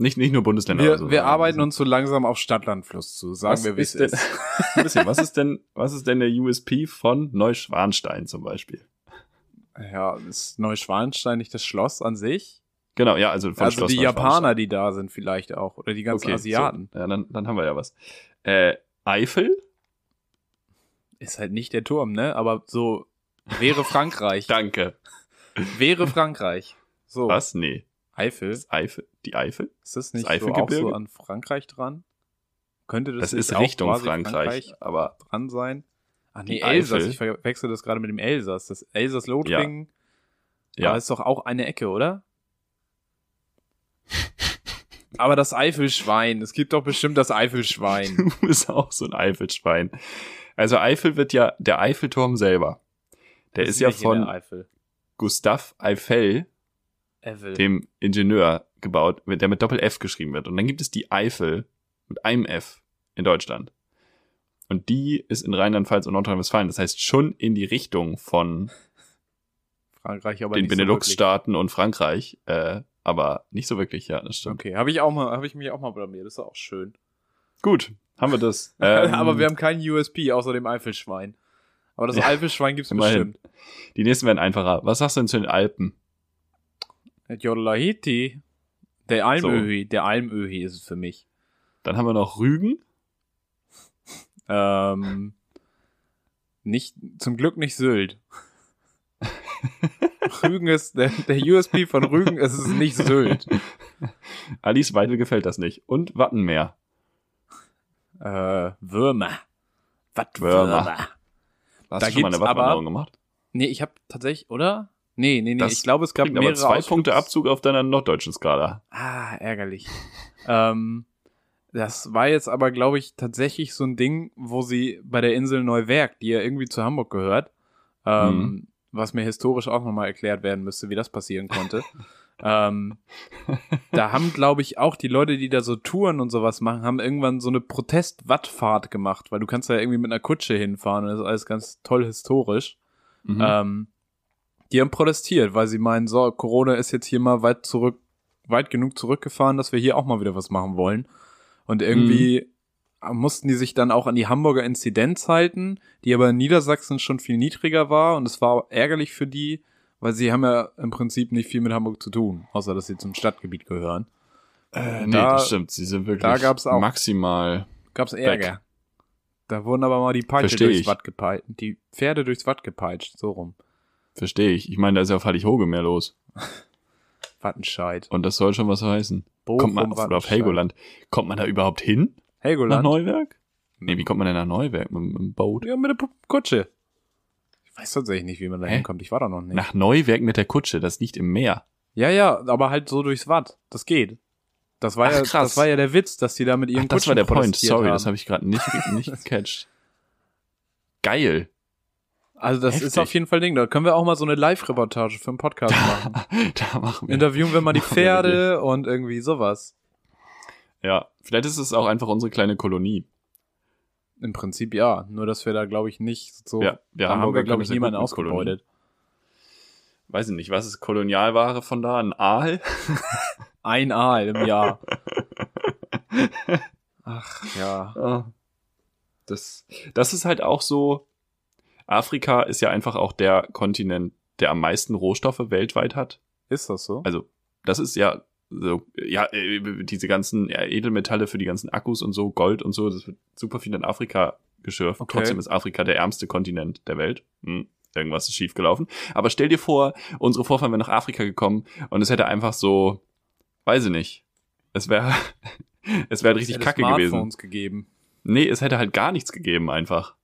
nicht, nicht nur Bundesländer. Wir, so, wir arbeiten uns so langsam auf Stadtlandfluss zu, sagen was wir, wie es ist. Ein bisschen, was ist denn, was ist denn der USP von Neuschwanstein zum Beispiel? Ja, ist Neuschwanstein nicht das Schloss an sich? Genau, ja, also von also Schloss die. Japaner, die da sind vielleicht auch. Oder die ganzen Okay, Asiaten. So. Ja, dann, dann haben wir ja was. Äh, Eifel? Ist halt nicht der Turm, ne? Aber so wäre Frankreich. Danke. wäre Frankreich. So. Was? Nee. Eifel? Ist Eifel? Die Eifel? Ist das nicht Das so auch so an Frankreich dran? Könnte das, Das, ist auch Richtung quasi Frankreich, aber dran sein? Ach nee, Die Elsass. Eifel. Ich verwechsel das gerade mit dem Elsass. Das Elsass-Lothringen. ja. Aber ist doch auch eine Ecke, oder? Aber das Eifelschwein. Es gibt doch bestimmt das Eifelschwein. Du bist auch so ein Eifelschwein. Also Eifel wird ja, der Eiffelturm selber, der ist, ja in der von Eifel. Gustave Eiffel, Eifel. dem Ingenieur, gebaut, der mit Doppel-F geschrieben wird. Und dann gibt es die Eifel mit einem F in Deutschland. Und die ist in Rheinland-Pfalz und Nordrhein-Westfalen. Das heißt schon in die Richtung von Frankreich, aber den nicht so Benelux-Staaten und Frankreich. Äh, aber nicht so wirklich, ja, das stimmt. Okay, habe ich auch mal, habe ich mich auch mal blamiert. Das ist auch schön. Gut, haben wir das. Ähm, aber wir haben keinen USP außer dem Eifelschwein. Aber das Ja, Eifelschwein gibt's immerhin. bestimmt. Die nächsten werden einfacher. Was sagst du denn zu den Alpen? Jodelahiti. Der Almöhi. Der Almöhi ist es für mich. Dann haben wir noch Rügen. Ähm, nicht, zum Glück nicht Sylt. Rügen ist, der, der USP von Rügen ist es nicht Sylt. Alice Weidel gefällt das nicht. Und Wattenmeer. Äh, Würmer. Was Würmer. Würmer? Hast Da du schon mal eine Wattwanderung gemacht? Nee, ich habe tatsächlich, oder? Nee, nee, nee, Das ich glaube, es gab Kriegt aber mehrere zwei Ausflugs- Punkte Abzug auf deiner norddeutschen Skala. Ah, ärgerlich. ähm, das war jetzt aber, glaube ich, tatsächlich so ein Ding, wo sie bei der Insel Neuwerk, die ja irgendwie zu Hamburg gehört, ähm, Mhm. was mir historisch auch nochmal erklärt werden müsste, wie das passieren konnte. ähm, da haben, glaube ich, auch die Leute, die da so Touren und sowas machen, haben irgendwann so eine Protest-Wattfahrt gemacht, weil du kannst da irgendwie mit einer Kutsche hinfahren und das ist alles ganz toll historisch. Mhm. Ähm, die haben protestiert, weil sie meinen, so, Corona ist jetzt hier mal weit zurück, weit genug zurückgefahren, dass wir hier auch mal wieder was machen wollen. Und irgendwie mussten die sich dann auch an die Hamburger Inzidenz halten, die aber in Niedersachsen schon viel niedriger war und es war ärgerlich für die, weil sie haben ja im Prinzip nicht viel mit Hamburg zu tun, außer dass sie zum Stadtgebiet gehören. äh, nee, da- das stimmt. Sie sind wirklich da gab's auch- maximal. Gab's Ärger. Da wurden aber mal die Peitsche durchs. Watt gepeitscht, die Pferde durchs Watt gepeitscht, so rum. Verstehe ich. Ich meine, da ist ja auf Heilighoge mehr los. Wattenscheid. Und das soll schon was heißen. Bochum, kommt man, oder auf Wattenscheid. Helgoland. Kommt man da überhaupt hin? Nach Helgoland? Neuwerk? Nee, wie kommt man denn nach Neuwerk? Mit, mit dem Boot? Ja, mit der Kutsche. Ich weiß tatsächlich nicht, wie man da hinkommt. Ich war da noch nicht. Nach Neuwerk mit der Kutsche, das liegt im Meer. Ja, ja, aber halt so durchs Watt. Das geht. Das war Ach, ja, krass. das war ja der Witz, dass die da mit ihren Ach, das Kutschen war der Point. Sorry, haben. das habe ich gerade nicht, nicht gecatcht. Geil. Also das ist Heftig. auf jeden Fall Ding. Da können wir auch mal so eine Live-Reportage für einen Podcast machen. da machen wir. Interviewen wir mal die wir Pferde und irgendwie sowas. Ja, vielleicht ist es auch einfach unsere kleine Kolonie. Im Prinzip ja. Nur, dass wir da, glaube ich, nicht so. Ja, wir da haben Hamburger wir, glaube ich, niemanden ausgebeutet. Weiß ich nicht, was ist Kolonialware von da? Ein Aal? Ein Aal im Jahr. Ach, ja. Ah. Das, das ist halt auch so. Afrika ist ja einfach auch der Kontinent, der am meisten Rohstoffe weltweit hat. Ist das so? Also, das ist ja so, ja, äh, diese ganzen Edelmetalle für die ganzen Akkus und so, Gold und so, das wird super viel in Afrika geschürft. Okay. Trotzdem ist Afrika der ärmste Kontinent der Welt. Hm, irgendwas ist schiefgelaufen. Aber stell dir vor, unsere Vorfahren wären nach Afrika gekommen und es hätte einfach so, weiß ich nicht, es wäre, es wäre richtig Hätte kacke gewesen. Smartphones gegeben. Nee, es hätte halt gar nichts gegeben einfach.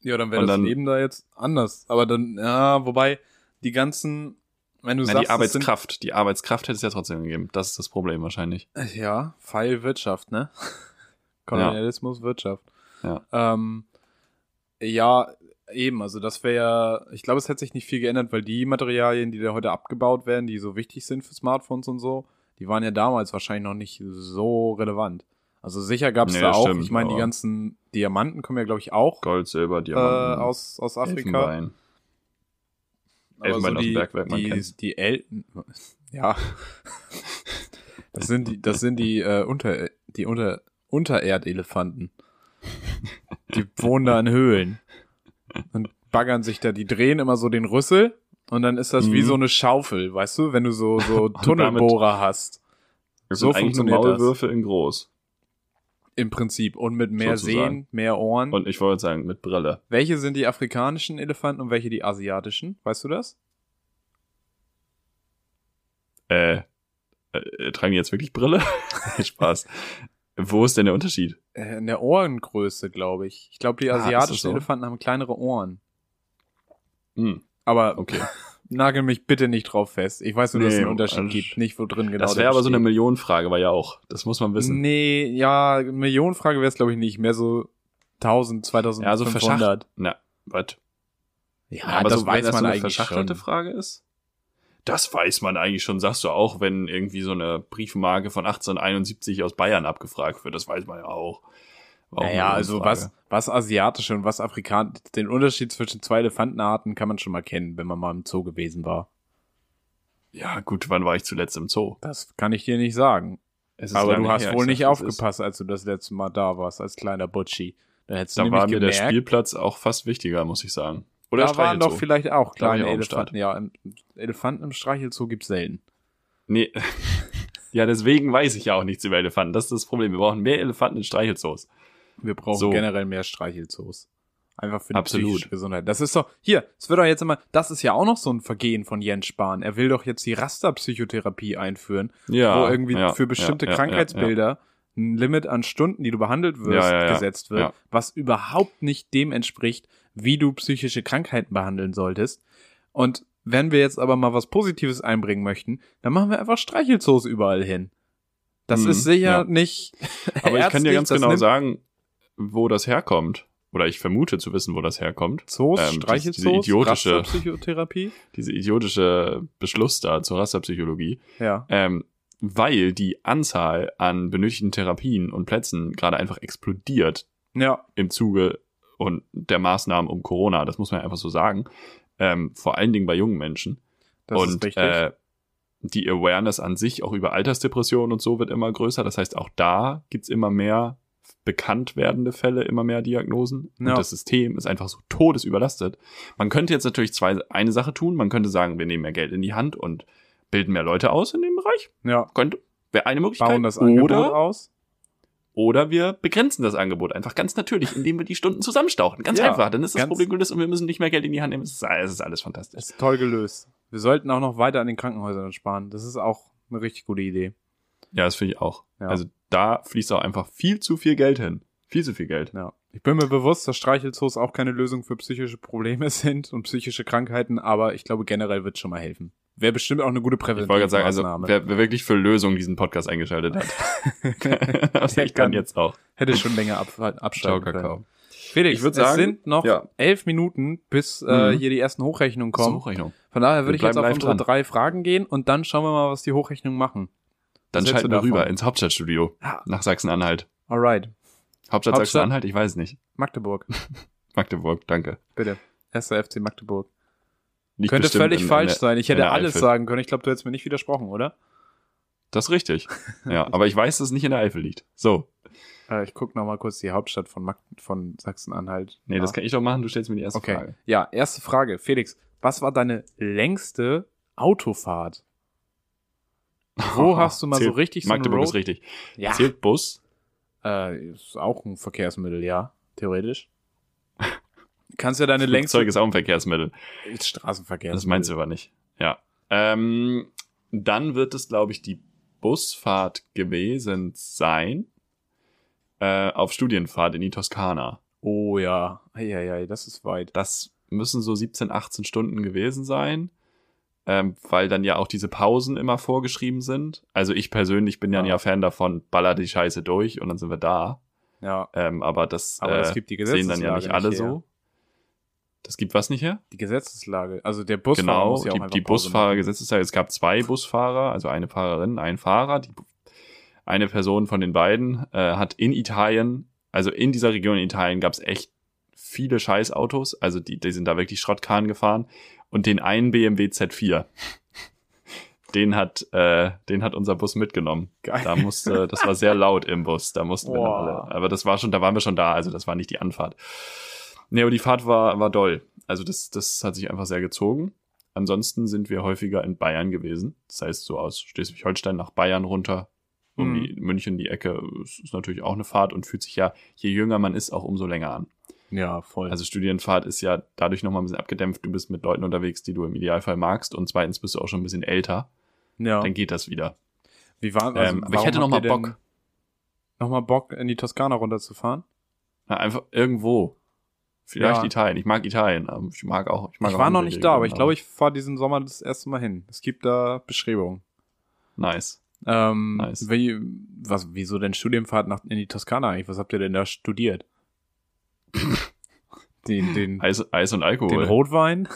Ja, dann wäre das dann- Leben da jetzt anders. Aber dann, ja, wobei die ganzen, wenn du Na, sagst, die Arbeitskraft, die Arbeitskraft hätte es ja trotzdem gegeben. Das ist das Problem wahrscheinlich. Sind, ja, Pfeil Wirtschaft, ne? Kolonialismus, Wirtschaft. Ja. Ähm, ja, eben, also das wäre ja, ich glaube, es hätte sich nicht viel geändert, weil die Materialien, die da heute abgebaut werden, die so wichtig sind für Smartphones und so, die waren ja damals wahrscheinlich noch nicht so relevant. Also sicher gab es Nee, da auch, stimmt, ich meine, die ganzen Diamanten kommen ja, glaube ich, auch Gold, Silber, äh, Diamanten, aus, aus Afrika. Elfenbein. Elfenbein aus dem die, Bergwerk, man die, kennt's. die El ja. Das sind die, das sind die, äh, unter, die unter, Untererdelefanten. Die wohnen da in Höhlen. Und baggern sich da, die drehen immer so den Rüssel Und dann ist das wie Mhm. so eine Schaufel, weißt du, wenn du so, so Tunnelbohrer hast. Das So sind so funktioniert das. Maulwürfe in groß. Im Prinzip. Und mit mehr Sozusagen. Sehen, mehr Ohren. Und ich wollte sagen, mit Brille. welche sind die afrikanischen Elefanten und welche die asiatischen? Weißt du das? Äh, äh, tragen die jetzt wirklich Brille? Spaß. Wo ist denn der Unterschied? Äh, In der Ohrengröße, glaube ich. Ich glaube, die Ah, asiatischen so? Elefanten haben kleinere Ohren. Hm, Aber okay. nagel mich bitte nicht drauf fest. Ich weiß nur, dass es einen Unterschied also- gibt. Nicht, wo drin genau das wäre aber so eine. Millionenfrage, war ja auch. Das muss man wissen. Nee, ja, Millionenfrage wäre es, glaube ich, nicht. Mehr so 1000, 2500. Ja, so verschachtelt. Na, was? Ja, aber das so, weiß man so eine eigentlich verschachtelte schon. Frage ist? Das weiß man eigentlich schon, sagst du auch, wenn irgendwie so eine Briefmarke von 1871 aus Bayern abgefragt wird. Das weiß man ja auch. Naja, also was, was asiatische und was afrikanische, den Unterschied zwischen zwei Elefantenarten kann man schon mal kennen, wenn man mal im Zoo gewesen war. Ja, gut, wann war ich zuletzt im Zoo? Das kann ich dir nicht sagen. Es ist Aber du hast her, wohl ich nicht ist- aufgepasst, als du das letzte Mal da warst, als kleiner Butschi. Da hättest du Da nämlich war mir der gemerkt, Spielplatz auch fast wichtiger, muss ich sagen. Oder da waren doch vielleicht auch kleine auch Elefanten. Ja, im- Elefanten im Streichelzoo gibt's selten. Nee. ja, deswegen weiß ich ja auch nichts über Elefanten. Das ist das Problem. Wir brauchen mehr Elefanten in Streichelzoos. Wir brauchen So. generell mehr Streichelzoos. Einfach für die Absolut. psychische Gesundheit. Das ist doch, hier, es wird doch jetzt immer, das ist ja auch noch so ein Vergehen von Jens Spahn. Er will doch jetzt die Rasterpsychotherapie einführen, Ja. wo irgendwie ja, für bestimmte ja, Krankheitsbilder ein Limit an Stunden, die du behandelt wirst, gesetzt wird, was überhaupt nicht dem entspricht, wie du psychische Krankheiten behandeln solltest. Und wenn wir jetzt aber mal was Positives einbringen möchten, dann machen wir einfach Streichelzoos überall hin. Das Mhm, ist sicher nicht. Aber ich kann dir ganz genau sagen, wo das herkommt. Oder ich vermute zu wissen, wo das herkommt. Zoos, ähm, Streichelzoos, diese idiotische- Rasterpsychotherapie. Diese idiotische Beschluss da zur Rasterpsychologie. Ja. Ähm, weil die Anzahl an benötigten Therapien und Plätzen gerade einfach explodiert Ja, im Zuge und der Maßnahmen um Corona. Das muss man einfach so sagen. Ähm, vor allen Dingen bei jungen Menschen. das und ist richtig. Äh, die Awareness an sich auch über Altersdepressionen und so wird immer größer. Das heißt, auch da gibt's immer mehr bekannt werdende Fälle, immer mehr Diagnosen. Ja. Und das System ist einfach so todesüberlastet. Man könnte jetzt natürlich zwei, eine Sache tun. Man könnte sagen, wir nehmen mehr Geld in die Hand und bilden mehr Leute aus in dem Bereich. ja, Könnte, wäre eine Möglichkeit. bauen das Angebot oder, aus. oder wir begrenzen das Angebot einfach ganz natürlich, indem wir die Stunden zusammenstauchen. Ganz Ja, einfach. Dann ist das Problem gelöst und wir müssen nicht mehr Geld in die Hand nehmen. Es ist, es ist alles fantastisch. Ist toll gelöst. Wir sollten auch noch weiter an den Krankenhäusern sparen. Das ist auch eine richtig gute Idee. Ja, das finde ich auch. Ja. Also da fließt auch einfach viel zu viel Geld hin. Viel zu viel Geld. Ja. Ich bin mir bewusst, dass Streichelzoos auch keine Lösung für psychische Probleme sind und psychische Krankheiten, aber ich glaube, generell wird schon mal helfen. Wäre bestimmt auch eine gute Ich wollte gerade sagen, also wer, wer wirklich für Lösungen diesen Podcast eingeschaltet hat, Der ich kann kann- jetzt auch. Hätte schon länger ab, Ciao, abschalten können. Kakao. Felix, Ich würd es sagen, sind noch ja. elf Minuten, bis äh, Mhm. hier die ersten Hochrechnungen kommen. Hochrechnung. Von daher würde ich jetzt auf unsere dran. drei Fragen gehen und dann schauen wir mal, was die Hochrechnungen machen. Dann Was schalten du wir rüber ins Hauptstadtstudio Ja. nach Sachsen-Anhalt. Alright. Hauptstadt, Hauptstadt? Sachsen-Anhalt? Ich weiß nicht. Magdeburg, Magdeburg, danke. bitte. Erster FC Magdeburg. Liegt Könnte völlig falsch der- sein. Ich hätte alles Eifel. sagen können. Ich glaube, du hättest mir nicht widersprochen, oder? Das ist richtig. Ja, aber ich weiß, dass es nicht in der Eifel liegt. So. Äh, ich gucke noch mal kurz die Hauptstadt von, Mag von Sachsen-Anhalt. Nee, das kann ich doch machen. Du stellst mir die erste Okay. Frage. Ja, erste Frage. Felix, was war deine längste Autofahrt? Wo hast du mal so Zählt- richtig so Magdeburg ist richtig. Ja. Zählt Bus? Äh, ist auch ein Verkehrsmittel, ja, theoretisch. Kannst ja deine längste Flugzeug ist auch ein Verkehrsmittel. Straßenverkehr. Das meinst du aber nicht. Ja. Ähm, dann wird es, glaube ich, die Busfahrt gewesen sein. Äh, auf Studienfahrt in die Toskana. Oh ja. Eieiei, das ist weit. Das müssen so 17, 18 Stunden gewesen sein. Ähm, weil dann ja auch diese Pausen immer vorgeschrieben sind. Also ich persönlich bin ja, Ja. ja Fan davon, baller die Scheiße durch und dann sind wir da. Ja, Ähm, aber das, aber äh, das gibt die sehen dann ja nicht alle nicht so. Das gibt was nicht her? Die Gesetzeslage. Also der Busfahrer genau, muss ja die, die Pause Busfahrer machen. Gesetzesteil. Es gab zwei Busfahrer, also eine Fahrerin, ein Fahrer. Die, eine Person von den beiden äh, hat in Italien, also in dieser Region in Italien, gab es echt viele Scheißautos. Also die, die sind da wirklich Schrottkahn gefahren. Und den einen BMW Z4, den hat, äh, den hat unser Bus mitgenommen. Geil. Da musste, das war sehr laut im Bus. Da mussten wir Boah. alle. Aber das war schon, da waren wir schon da. Also das war nicht die Anfahrt. Nee, aber die Fahrt war, war doll. Also das, das hat sich einfach sehr gezogen. Ansonsten sind wir häufiger in Bayern gewesen. Das heißt, so aus Schleswig-Holstein nach Bayern runter, um Mhm. die München die Ecke. Das ist natürlich auch eine Fahrt und fühlt sich ja, je jünger man ist, auch umso länger an. Ja, voll. Also Studienfahrt ist ja dadurch nochmal ein bisschen abgedämpft. Du bist mit Leuten unterwegs, die du im Idealfall magst und zweitens bist du auch schon ein bisschen älter. ja. Dann geht das wieder. Wie war, also, ähm, aber ich hätte noch habt mal ihr denn Bock. Noch mal Bock, in die Toskana runterzufahren? Na, einfach irgendwo. Vielleicht Ja. Italien. Ich mag Italien. aber Ich mag auch. Ich, mag Ich auch war noch nicht da, aber ich glaube, ich fahre diesen Sommer das erste Mal hin. Es gibt da Bestrebungen. Nice. Ähm, Nice. wie, was, wieso denn Studienfahrt nach, in die Toskana eigentlich? Was habt ihr denn da studiert? Den, den, Eis, Eis und Alkohol. den Rotwein?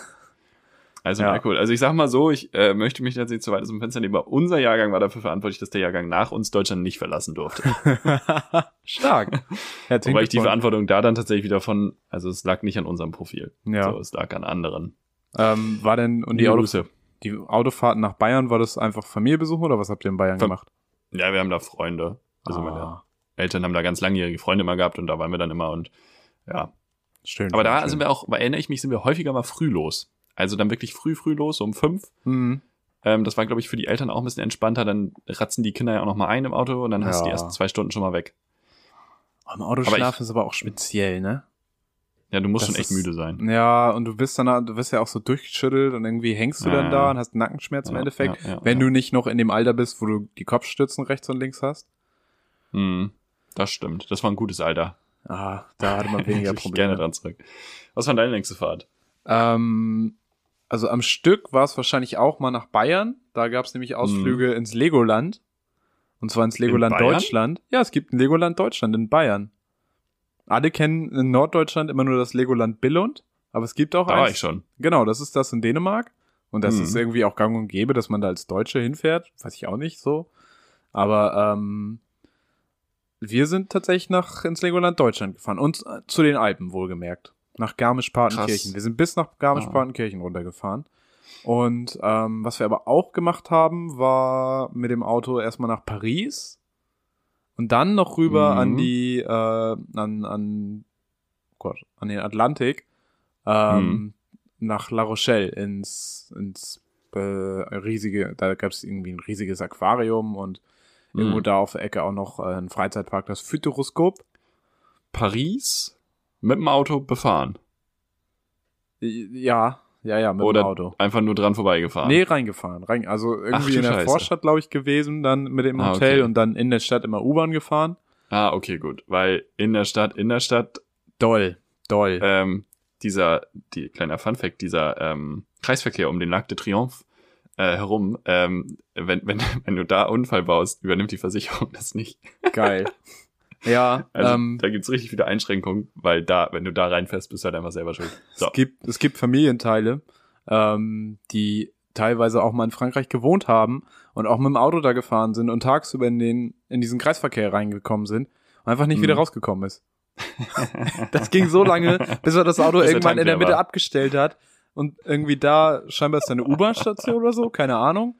Eis und Ja. Alkohol. Also ich sag mal so, ich äh, möchte mich tatsächlich zu weit aus dem Fenster nehmen, aber unser Jahrgang war dafür verantwortlich, dass der Jahrgang nach uns Deutschland nicht verlassen durfte. Stark. Wobei ich die. Verantwortung da dann tatsächlich wieder von, also es lag nicht an unserem Profil. Ja. So, es lag an anderen. Ähm, war denn, und die, Auto, Grüße. die Autofahrten nach Bayern, war das einfach Familienbesuch oder was habt ihr in Bayern Fam- gemacht? Ja, wir haben da Freunde. Also meine ah, Eltern haben da ganz langjährige Freunde immer gehabt und da waren wir dann immer und ja. schön. Aber da schön. sind wir auch, erinnere ich mich, sind wir häufiger mal früh los. Also dann wirklich früh, früh los, so um fünf. Mhm. Ähm, das war, glaube ich, für die Eltern auch ein bisschen entspannter. Dann ratzen die Kinder ja auch noch mal ein im Auto und dann hast du die Ja. ersten zwei Stunden schon mal weg. Am Auto Aber schlafen ist aber auch speziell, ne? Ja, du musst Das schon echt ist- müde sein. Ja, und du bist dann, du wirst ja auch so durchgeschüttelt und irgendwie hängst du Ja, dann ja. da und hast Nackenschmerzen im Ja, Endeffekt, ja, ja, wenn ja. du nicht noch in dem Alter bist, wo du die Kopfstützen rechts und links hast. Hm, das stimmt. Das war ein gutes Alter. Ah, da hatte man weniger Ich gerne Probleme. dran zurück. Was war deine längste Fahrt? Ähm, also am Stück war es wahrscheinlich auch mal nach Bayern. Da gab es nämlich Ausflüge ins Legoland. Und zwar ins Legoland Bayern? Deutschland. Ja, es gibt ein Legoland Deutschland in Bayern. Alle kennen in Norddeutschland immer nur das Legoland Billund, aber es gibt auch Da war eins. ich schon. Genau, das ist das in Dänemark. Und das Mhm. ist irgendwie auch gang und gäbe, dass man da als Deutsche hinfährt. Weiß ich auch nicht so. Aber ähm, wir sind tatsächlich nach ins Legoland Deutschland gefahren. Und äh, zu den Alpen wohlgemerkt. Nach Garmisch-Partenkirchen. Wir sind bis nach Garmisch-Partenkirchen runtergefahren. Und ähm, was wir aber auch gemacht haben, war mit dem Auto erstmal nach Paris und dann noch rüber Mhm. an die, äh, an, an, oh Gott, an den Atlantik, ähm, Mhm. nach La Rochelle ins, ins äh, riesige, da gab es irgendwie ein riesiges Aquarium und irgendwo Mhm. da auf der Ecke auch noch äh, ein Freizeitpark, das Futuroskop. Paris mit dem Auto befahren. Ja, ja, ja, mit Oder dem Auto. einfach nur dran vorbeigefahren. Nee, reingefahren. Rein, also Ach, irgendwie du in der Scheiße. Vorstadt, glaube ich, gewesen, dann mit dem Ah, Hotel okay. und dann in der Stadt immer U-Bahn gefahren. Ah, okay, gut. Weil in der Stadt, in der Stadt, Doll, doll. ähm, dieser, die kleiner Funfact, dieser ähm, Kreisverkehr um den Lac de Triomphe äh, herum, ähm, wenn, wenn, wenn du da Unfall baust, übernimmt die Versicherung das nicht. Geil. ja, Also ähm, da gibt's richtig viele Einschränkungen, weil da, wenn du da reinfährst, bist du halt einfach selber schuld. So. es, gibt, es gibt Familienteile, ähm, die teilweise auch mal in Frankreich gewohnt haben und auch mit dem Auto da gefahren sind und tagsüber in, den, in diesen Kreisverkehr reingekommen sind und einfach nicht Mhm. wieder rausgekommen ist. Das ging so lange, bis er das Auto der irgendwann in der Mitte war. abgestellt hat. Und irgendwie da, scheinbar ist da eine U-Bahn-Station oder so, keine Ahnung.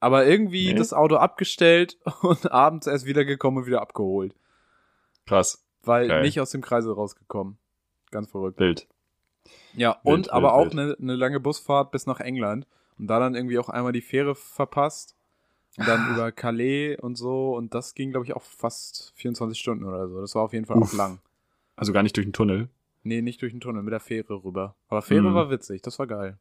Aber irgendwie Nee. das Auto abgestellt und abends erst wiedergekommen und wieder abgeholt. Krass. Weil Geil. nicht aus dem Kreisel rausgekommen. Ganz verrückt. Wild. Ja, Wild, und aber wild, auch wild. eine, eine lange Busfahrt bis nach England. Und da dann irgendwie auch einmal die Fähre verpasst. Und dann über Calais und so. Und das ging, glaube ich, auch fast 24 Stunden oder so. Das war auf jeden Fall Uff. auch lang. Also gar nicht durch den Tunnel. Nee, nicht durch den Tunnel, mit der Fähre rüber. Aber Fähre Mhm. war witzig, das war geil.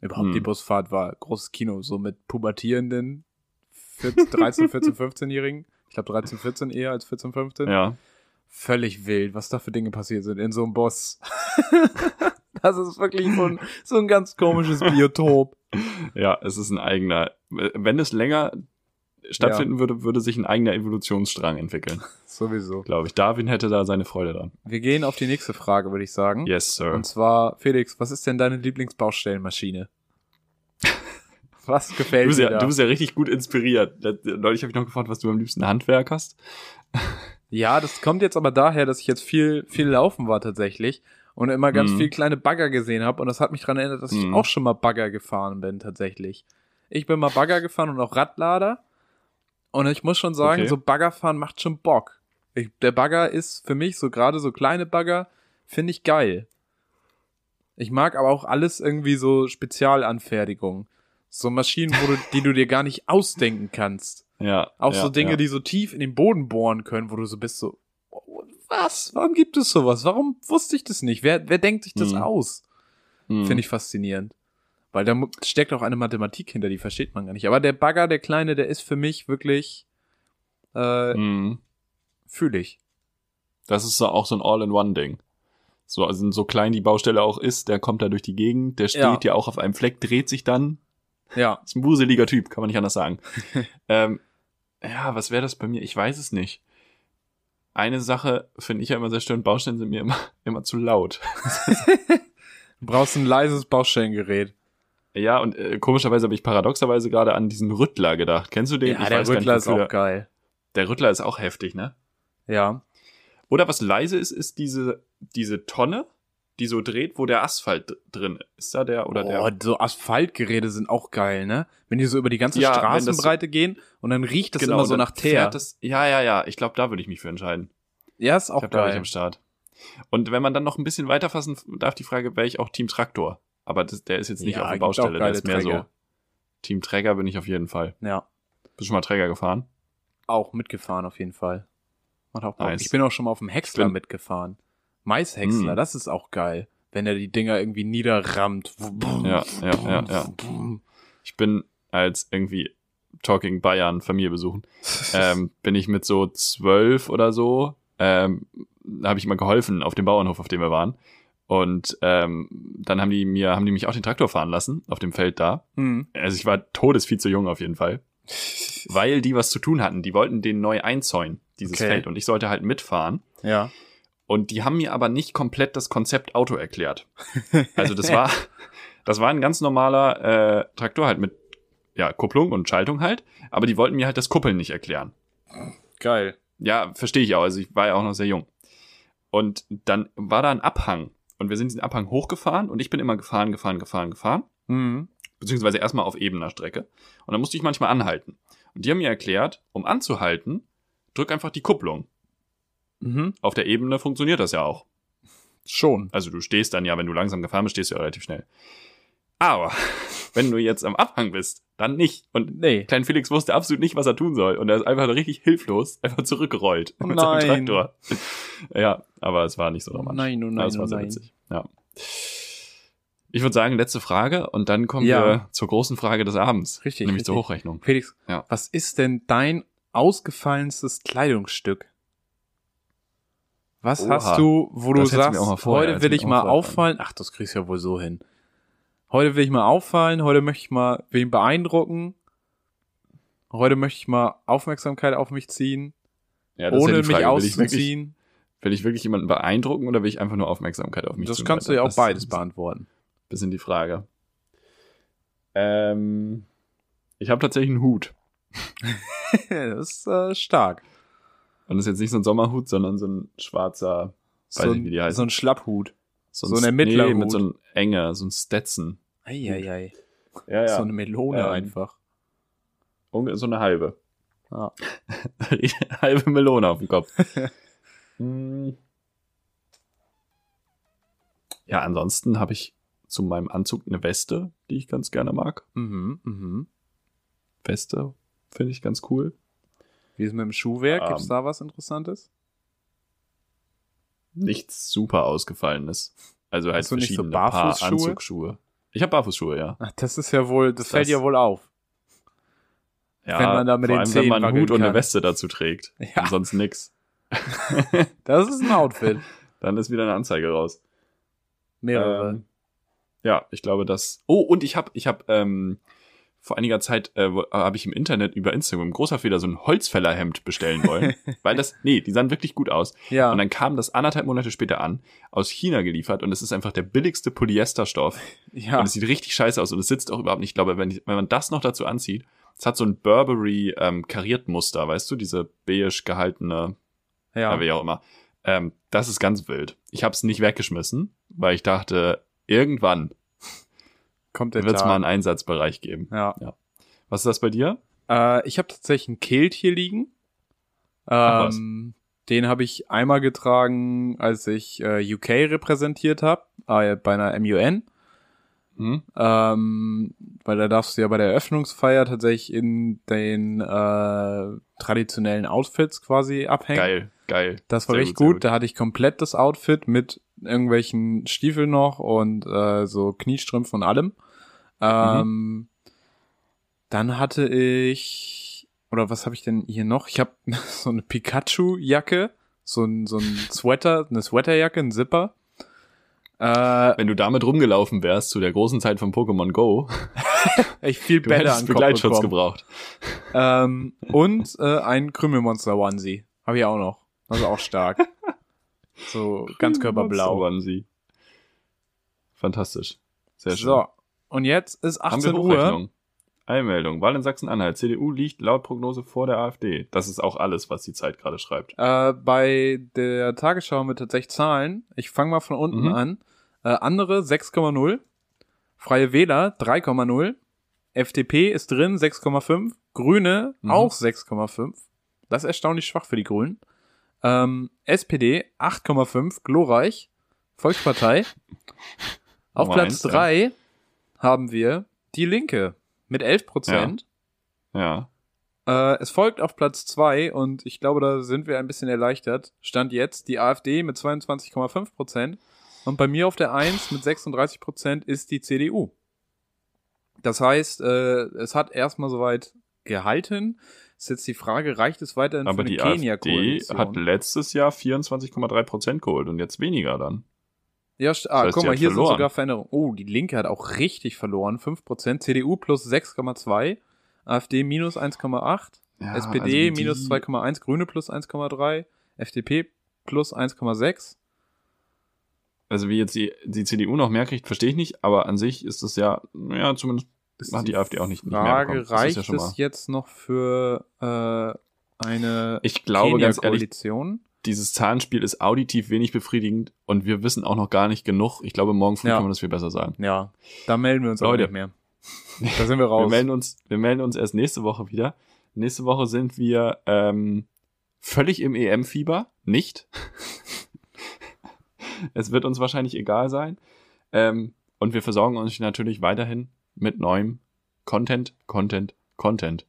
Überhaupt Mhm. die Busfahrt war großes Kino, so mit pubertierenden 14, 13, 14, 15-Jährigen. Ich glaube 13, 14 eher als 14, 15. Ja. Völlig wild, was da für Dinge passiert sind in so einem Bus. das ist wirklich so ein, so ein ganz komisches Biotop. Ja, es ist ein eigener. Wenn es länger stattfinden würde, würde sich ein eigener Evolutionsstrang entwickeln, Sowieso. glaube ich. Darwin hätte da seine Freude dran. Wir gehen auf die nächste Frage, würde ich sagen. Yes, sir. Und zwar, Felix, was ist denn deine Lieblingsbaustellenmaschine? Was gefällt Du bist, dir ja, da? du bist ja richtig gut inspiriert. Neulich habe ich noch gefragt, was du am liebsten Handwerk hast. Ja, das kommt jetzt aber daher, dass ich jetzt viel, viel laufen war tatsächlich und immer ganz Mhm. viel kleine Bagger gesehen habe und das hat mich daran erinnert, dass ich Mhm. auch schon mal Bagger gefahren bin tatsächlich. Ich bin mal Bagger gefahren und auch Radlader und ich muss schon sagen, Okay. so Baggerfahren macht schon Bock. Ich, der Bagger ist für mich so gerade so kleine Bagger finde ich geil. Ich mag aber auch alles irgendwie so Spezialanfertigung. So Maschinen, wo du, die du dir gar nicht ausdenken kannst. Ja. Auch ja, so Dinge, ja. die so tief in den Boden bohren können, wo du so bist so, oh, was? Warum gibt es sowas? Warum wusste ich das nicht? Wer, wer denkt sich das Mhm. aus? Hm. Finde ich faszinierend. Weil da steckt auch eine Mathematik hinter, die versteht man gar nicht. Aber der Bagger, der Kleine, der ist für mich wirklich, äh, Hm. fühle ich. Das ist so auch so ein All-in-One-Ding. So, also so klein die Baustelle auch ist, der kommt da durch die Gegend, der steht Ja. ja, auch auf einem Fleck, dreht sich dann. Ja. Ist ein wuseliger Typ, kann man nicht anders sagen. ähm, ja, was wäre das bei mir? Ich weiß es nicht. Eine Sache finde ich ja immer sehr störend, Baustellen sind mir immer, immer zu laut. Du brauchst ein leises Baustellengerät. Ja, und äh, komischerweise habe ich paradoxerweise gerade an diesen Rüttler gedacht. Kennst du den? Ja, Ich der gar nicht, Rüttler ist auch geil. Der, der Rüttler ist auch heftig, ne? Ja. Oder was leise ist, ist diese, diese Tonne, die so dreht, wo der Asphalt drin ist. Ist da der oder oh, der? so Asphaltgeräte sind auch geil, ne? Wenn die so über die ganze Ja, das so- Straßenbreite gehen und dann riecht das Genau, immer so nach Teer. Das, ja, ja, ja. Ich glaube, da würde ich mich für entscheiden. ja, ist Ich auch glaube, da ich geil. am Start. Und wenn man dann noch ein bisschen weiterfassen darf, die Frage, wäre ich auch Team Traktor. Aber das, der ist jetzt nicht Ja, auf der Baustelle, der ist mehr Träger. so. Team Träger bin ich auf jeden Fall. Ja. Bist du schon mal Träger gefahren? Auch mitgefahren auf jeden Fall. Nice. Ich bin auch schon mal auf dem Häcksler bin- mitgefahren. Maishäcksler, Mm. das ist auch geil. Wenn er die Dinger irgendwie niederrammt. Ja, ja, ja, ja. Ich bin als irgendwie Talking Bayern Familie besuchen, ähm, bin ich mit so zwölf oder so, ähm, habe ich immer geholfen auf dem Bauernhof, auf dem wir waren. Und ähm, dann haben die mir, haben die mich auch den Traktor fahren lassen auf dem Feld da. Hm. Also ich war todes viel zu jung auf jeden Fall. Weil die was zu tun hatten. Die wollten den neu einzäunen, dieses Okay. Feld. Und ich sollte halt mitfahren. Ja. Und die haben mir aber nicht komplett das Konzept Auto erklärt. Also das war, das war ein ganz normaler äh, Traktor halt mit ja, Kupplung und Schaltung halt. Aber die wollten mir halt das Kuppeln nicht erklären. Geil. Ja, verstehe ich auch. Also ich war ja auch noch sehr jung. Und dann war da ein Abhang. Und wir sind diesen Abhang hochgefahren und ich bin immer gefahren, gefahren, gefahren, gefahren. Mhm. Beziehungsweise erstmal auf ebener Strecke. Und dann musste ich manchmal anhalten. Und die haben mir erklärt, um anzuhalten, drück einfach die Kupplung. Mhm. Auf der Ebene funktioniert das ja auch. Schon. Also du stehst dann ja, wenn du langsam gefahren bist, stehst du ja relativ schnell. Aber wenn du jetzt am Abhang bist, dann nicht. Und Nee. Klein Felix wusste absolut nicht, was er tun soll. Und er ist einfach richtig hilflos, einfach zurückgerollt Oh mit seinem nein. Traktor. Ja, aber es war nicht so Oh dramatisch. nein, oh Ja, nein, es war oh sehr nein. witzig. Ja. Ich würde sagen, letzte Frage und dann kommen Ja. wir zur großen Frage des Abends. Richtig, Nämlich zur richtig. Hochrechnung. Felix, Ja. was ist denn dein ausgefallenstes Kleidungsstück? Was Oha. hast du, wo du Das sagst, heute will ich mal auffallen? Ach, das kriegst du ja wohl so hin. Heute will ich mal auffallen, heute möchte ich mal wen beeindrucken. Heute möchte ich mal Aufmerksamkeit auf mich ziehen, Ja, das ohne ja mich Frage. Will ich, wirklich, auszuziehen. will ich wirklich jemanden beeindrucken oder will ich einfach nur Aufmerksamkeit auf mich Das ziehen? kannst du ja auch Das beides beantworten. ein bisschen die Frage. Ähm, ich habe tatsächlich einen Hut. das ist äh, stark. Und das ist jetzt nicht so ein Sommerhut, sondern so ein schwarzer, weiß So nicht, wie die ein, heißen. so ein Schlapphut. So, so ein Ermittlerhut. Nee, mit so einem Enger, so ein Stetson. Eieiei. Ja, So eine Melone Ähm, einfach. So eine halbe. Ja. halbe Melone auf dem Kopf. Hm. ja, ansonsten habe ich zu meinem Anzug eine Weste, die ich ganz gerne mag. Mhm, mhm. Weste finde ich ganz cool. Wie ist es mit dem Schuhwerk? Gibt's Ähm. da was Interessantes? Nichts super ausgefallenes. Also halt Hast du nicht so verschiedene Paar Barfußschuhe? Anzugsschuhe. Ich habe Barfußschuhe, ja. Ach, das ist ja wohl, das, Das- fällt ja wohl auf. ja Wenn man da mit vor allem, wenn man einen Hut und eine kann. Weste dazu trägt. Ja. Und sonst nix. Das ist ein Outfit. Dann ist wieder eine Anzeige raus. Mehrere. Ähm, ja, ich glaube, das. Oh, und ich habe, ich habe ähm, vor einiger Zeit äh, habe ich im Internet über Instagram großer Fehler so ein Holzfällerhemd bestellen wollen, weil das, nee, die sahen wirklich gut aus. ja. Und dann kam das anderthalb Monate später an, aus China geliefert und es ist einfach der billigste Polyesterstoff ja. und es sieht richtig scheiße aus und es sitzt auch überhaupt nicht. Ich glaube, wenn, wenn man das noch dazu anzieht, es hat so ein Burberry ähm, Kariertmuster, weißt du, diese beige gehaltene ja. ja. wie auch immer. Ähm, das ist ganz wild. Ich habe es nicht weggeschmissen, weil ich dachte, irgendwann Kommt der wird es mal einen Einsatzbereich geben. Ja. Was ist das bei dir? Äh, ich habe tatsächlich ein Kilt hier liegen. Ähm, Den habe ich einmal getragen, als ich äh, UK repräsentiert habe, äh, bei einer MUN. Hm? Ähm, weil da darfst du ja bei der Eröffnungsfeier tatsächlich in den äh, traditionellen Outfits quasi abhängen. Geil, geil. Das war Sehr richtig gut, gut. Da hatte ich komplett das Outfit mit irgendwelchen Stiefeln noch und äh, so Kniestrümpfen und allem. Ähm, Dann hatte ich, oder was habe ich denn hier noch? Ich habe so eine Pikachu-Jacke, so ein, so ein Sweater, eine Sweaterjacke, ein Zipper. Äh, Wenn du damit rumgelaufen wärst zu der großen Zeit von Pokémon Go, echt viel du hättest an Begleitschutz gebraucht. Ähm, und äh, ein Krümelmonster-Onesie. Habe ich auch noch. Also auch stark. So ganz körperblau. Onesie. Fantastisch. Sehr schön. So, und jetzt ist Haben wir 18 Uhr. Einmeldung. Wahl in Sachsen-Anhalt. CDU liegt laut Prognose vor der AfD. Das ist auch alles, was die Zeit gerade schreibt. Äh, bei der Tagesschau wir tatsächlich Zahlen. Ich fange mal von unten Mhm. an. Äh, andere 6,0. Freie Wähler 3,0. FDP ist drin 6,5. Grüne Mhm. auch 6,5. Das ist erstaunlich schwach für die Grünen. Ähm, SPD 8,5. Glorreich. Volkspartei. Auf Platz eins, ja. 3 haben wir die Linke mit 11 Prozent. Ja. Äh, es folgt auf Platz 2 und ich glaube, da sind wir ein bisschen erleichtert. Stand jetzt die AfD mit 22,5 Prozent und bei mir auf der 1 mit 36 Prozent ist die CDU. Das heißt, äh, es hat erstmal soweit gehalten. Ist jetzt die Frage, reicht es weiterhin Aber für die eine AfD hat letztes Jahr 24,3 Prozent geholt und jetzt weniger dann. Ja, ah, heißt, guck die mal, hier sind verloren. sogar Veränderungen. Oh, die Linke hat auch richtig verloren. 5%, CDU plus 6,2, AfD minus 1,8, Ja, SPD also die- minus 2,1, Grüne plus 1,3, FDP plus 1,6. Also wie jetzt die, die CDU noch mehr kriegt, verstehe ich nicht, aber an sich ist es ja, ja, zumindest Ist hat die AfD auch nicht, nicht mehr Frage, bekommen. Das reicht ja es jetzt noch für äh, eine Ich glaube ganz ehrlich, Kenia-Koalition? Dieses Zahlenspiel ist auditiv wenig befriedigend und wir wissen auch noch gar nicht genug. Ich glaube, morgen früh Ja. kann man das viel besser sagen. Ja, da melden wir uns Leute. nicht mehr. Da sind wir raus. Wir melden uns, wir melden uns erst nächste Woche wieder. Nächste Woche sind wir ähm, völlig im EM-Fieber. Nicht. es wird uns wahrscheinlich egal sein. Ähm, und wir versorgen uns natürlich weiterhin mit neuem Content, Content, Content.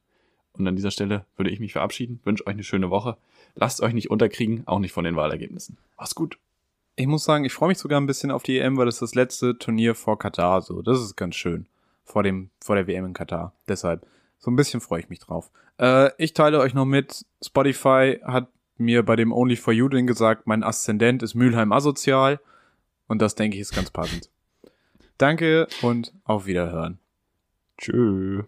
Und an dieser Stelle würde ich mich verabschieden, wünsche euch eine schöne Woche. Lasst euch nicht unterkriegen, auch nicht von den Wahlergebnissen. Mach's gut. Ich muss sagen, ich freue mich sogar ein bisschen auf die EM, weil das ist das letzte Turnier vor Katar. So, das ist ganz schön vor dem vor der WM in Katar. Deshalb so ein bisschen freue ich mich drauf. Äh, ich teile euch noch mit. Spotify hat mir bei dem Only for You Ding gesagt, mein Aszendent ist Mülheim asozial und das denke ich ist ganz passend. Danke und auf Wiederhören. Tschö.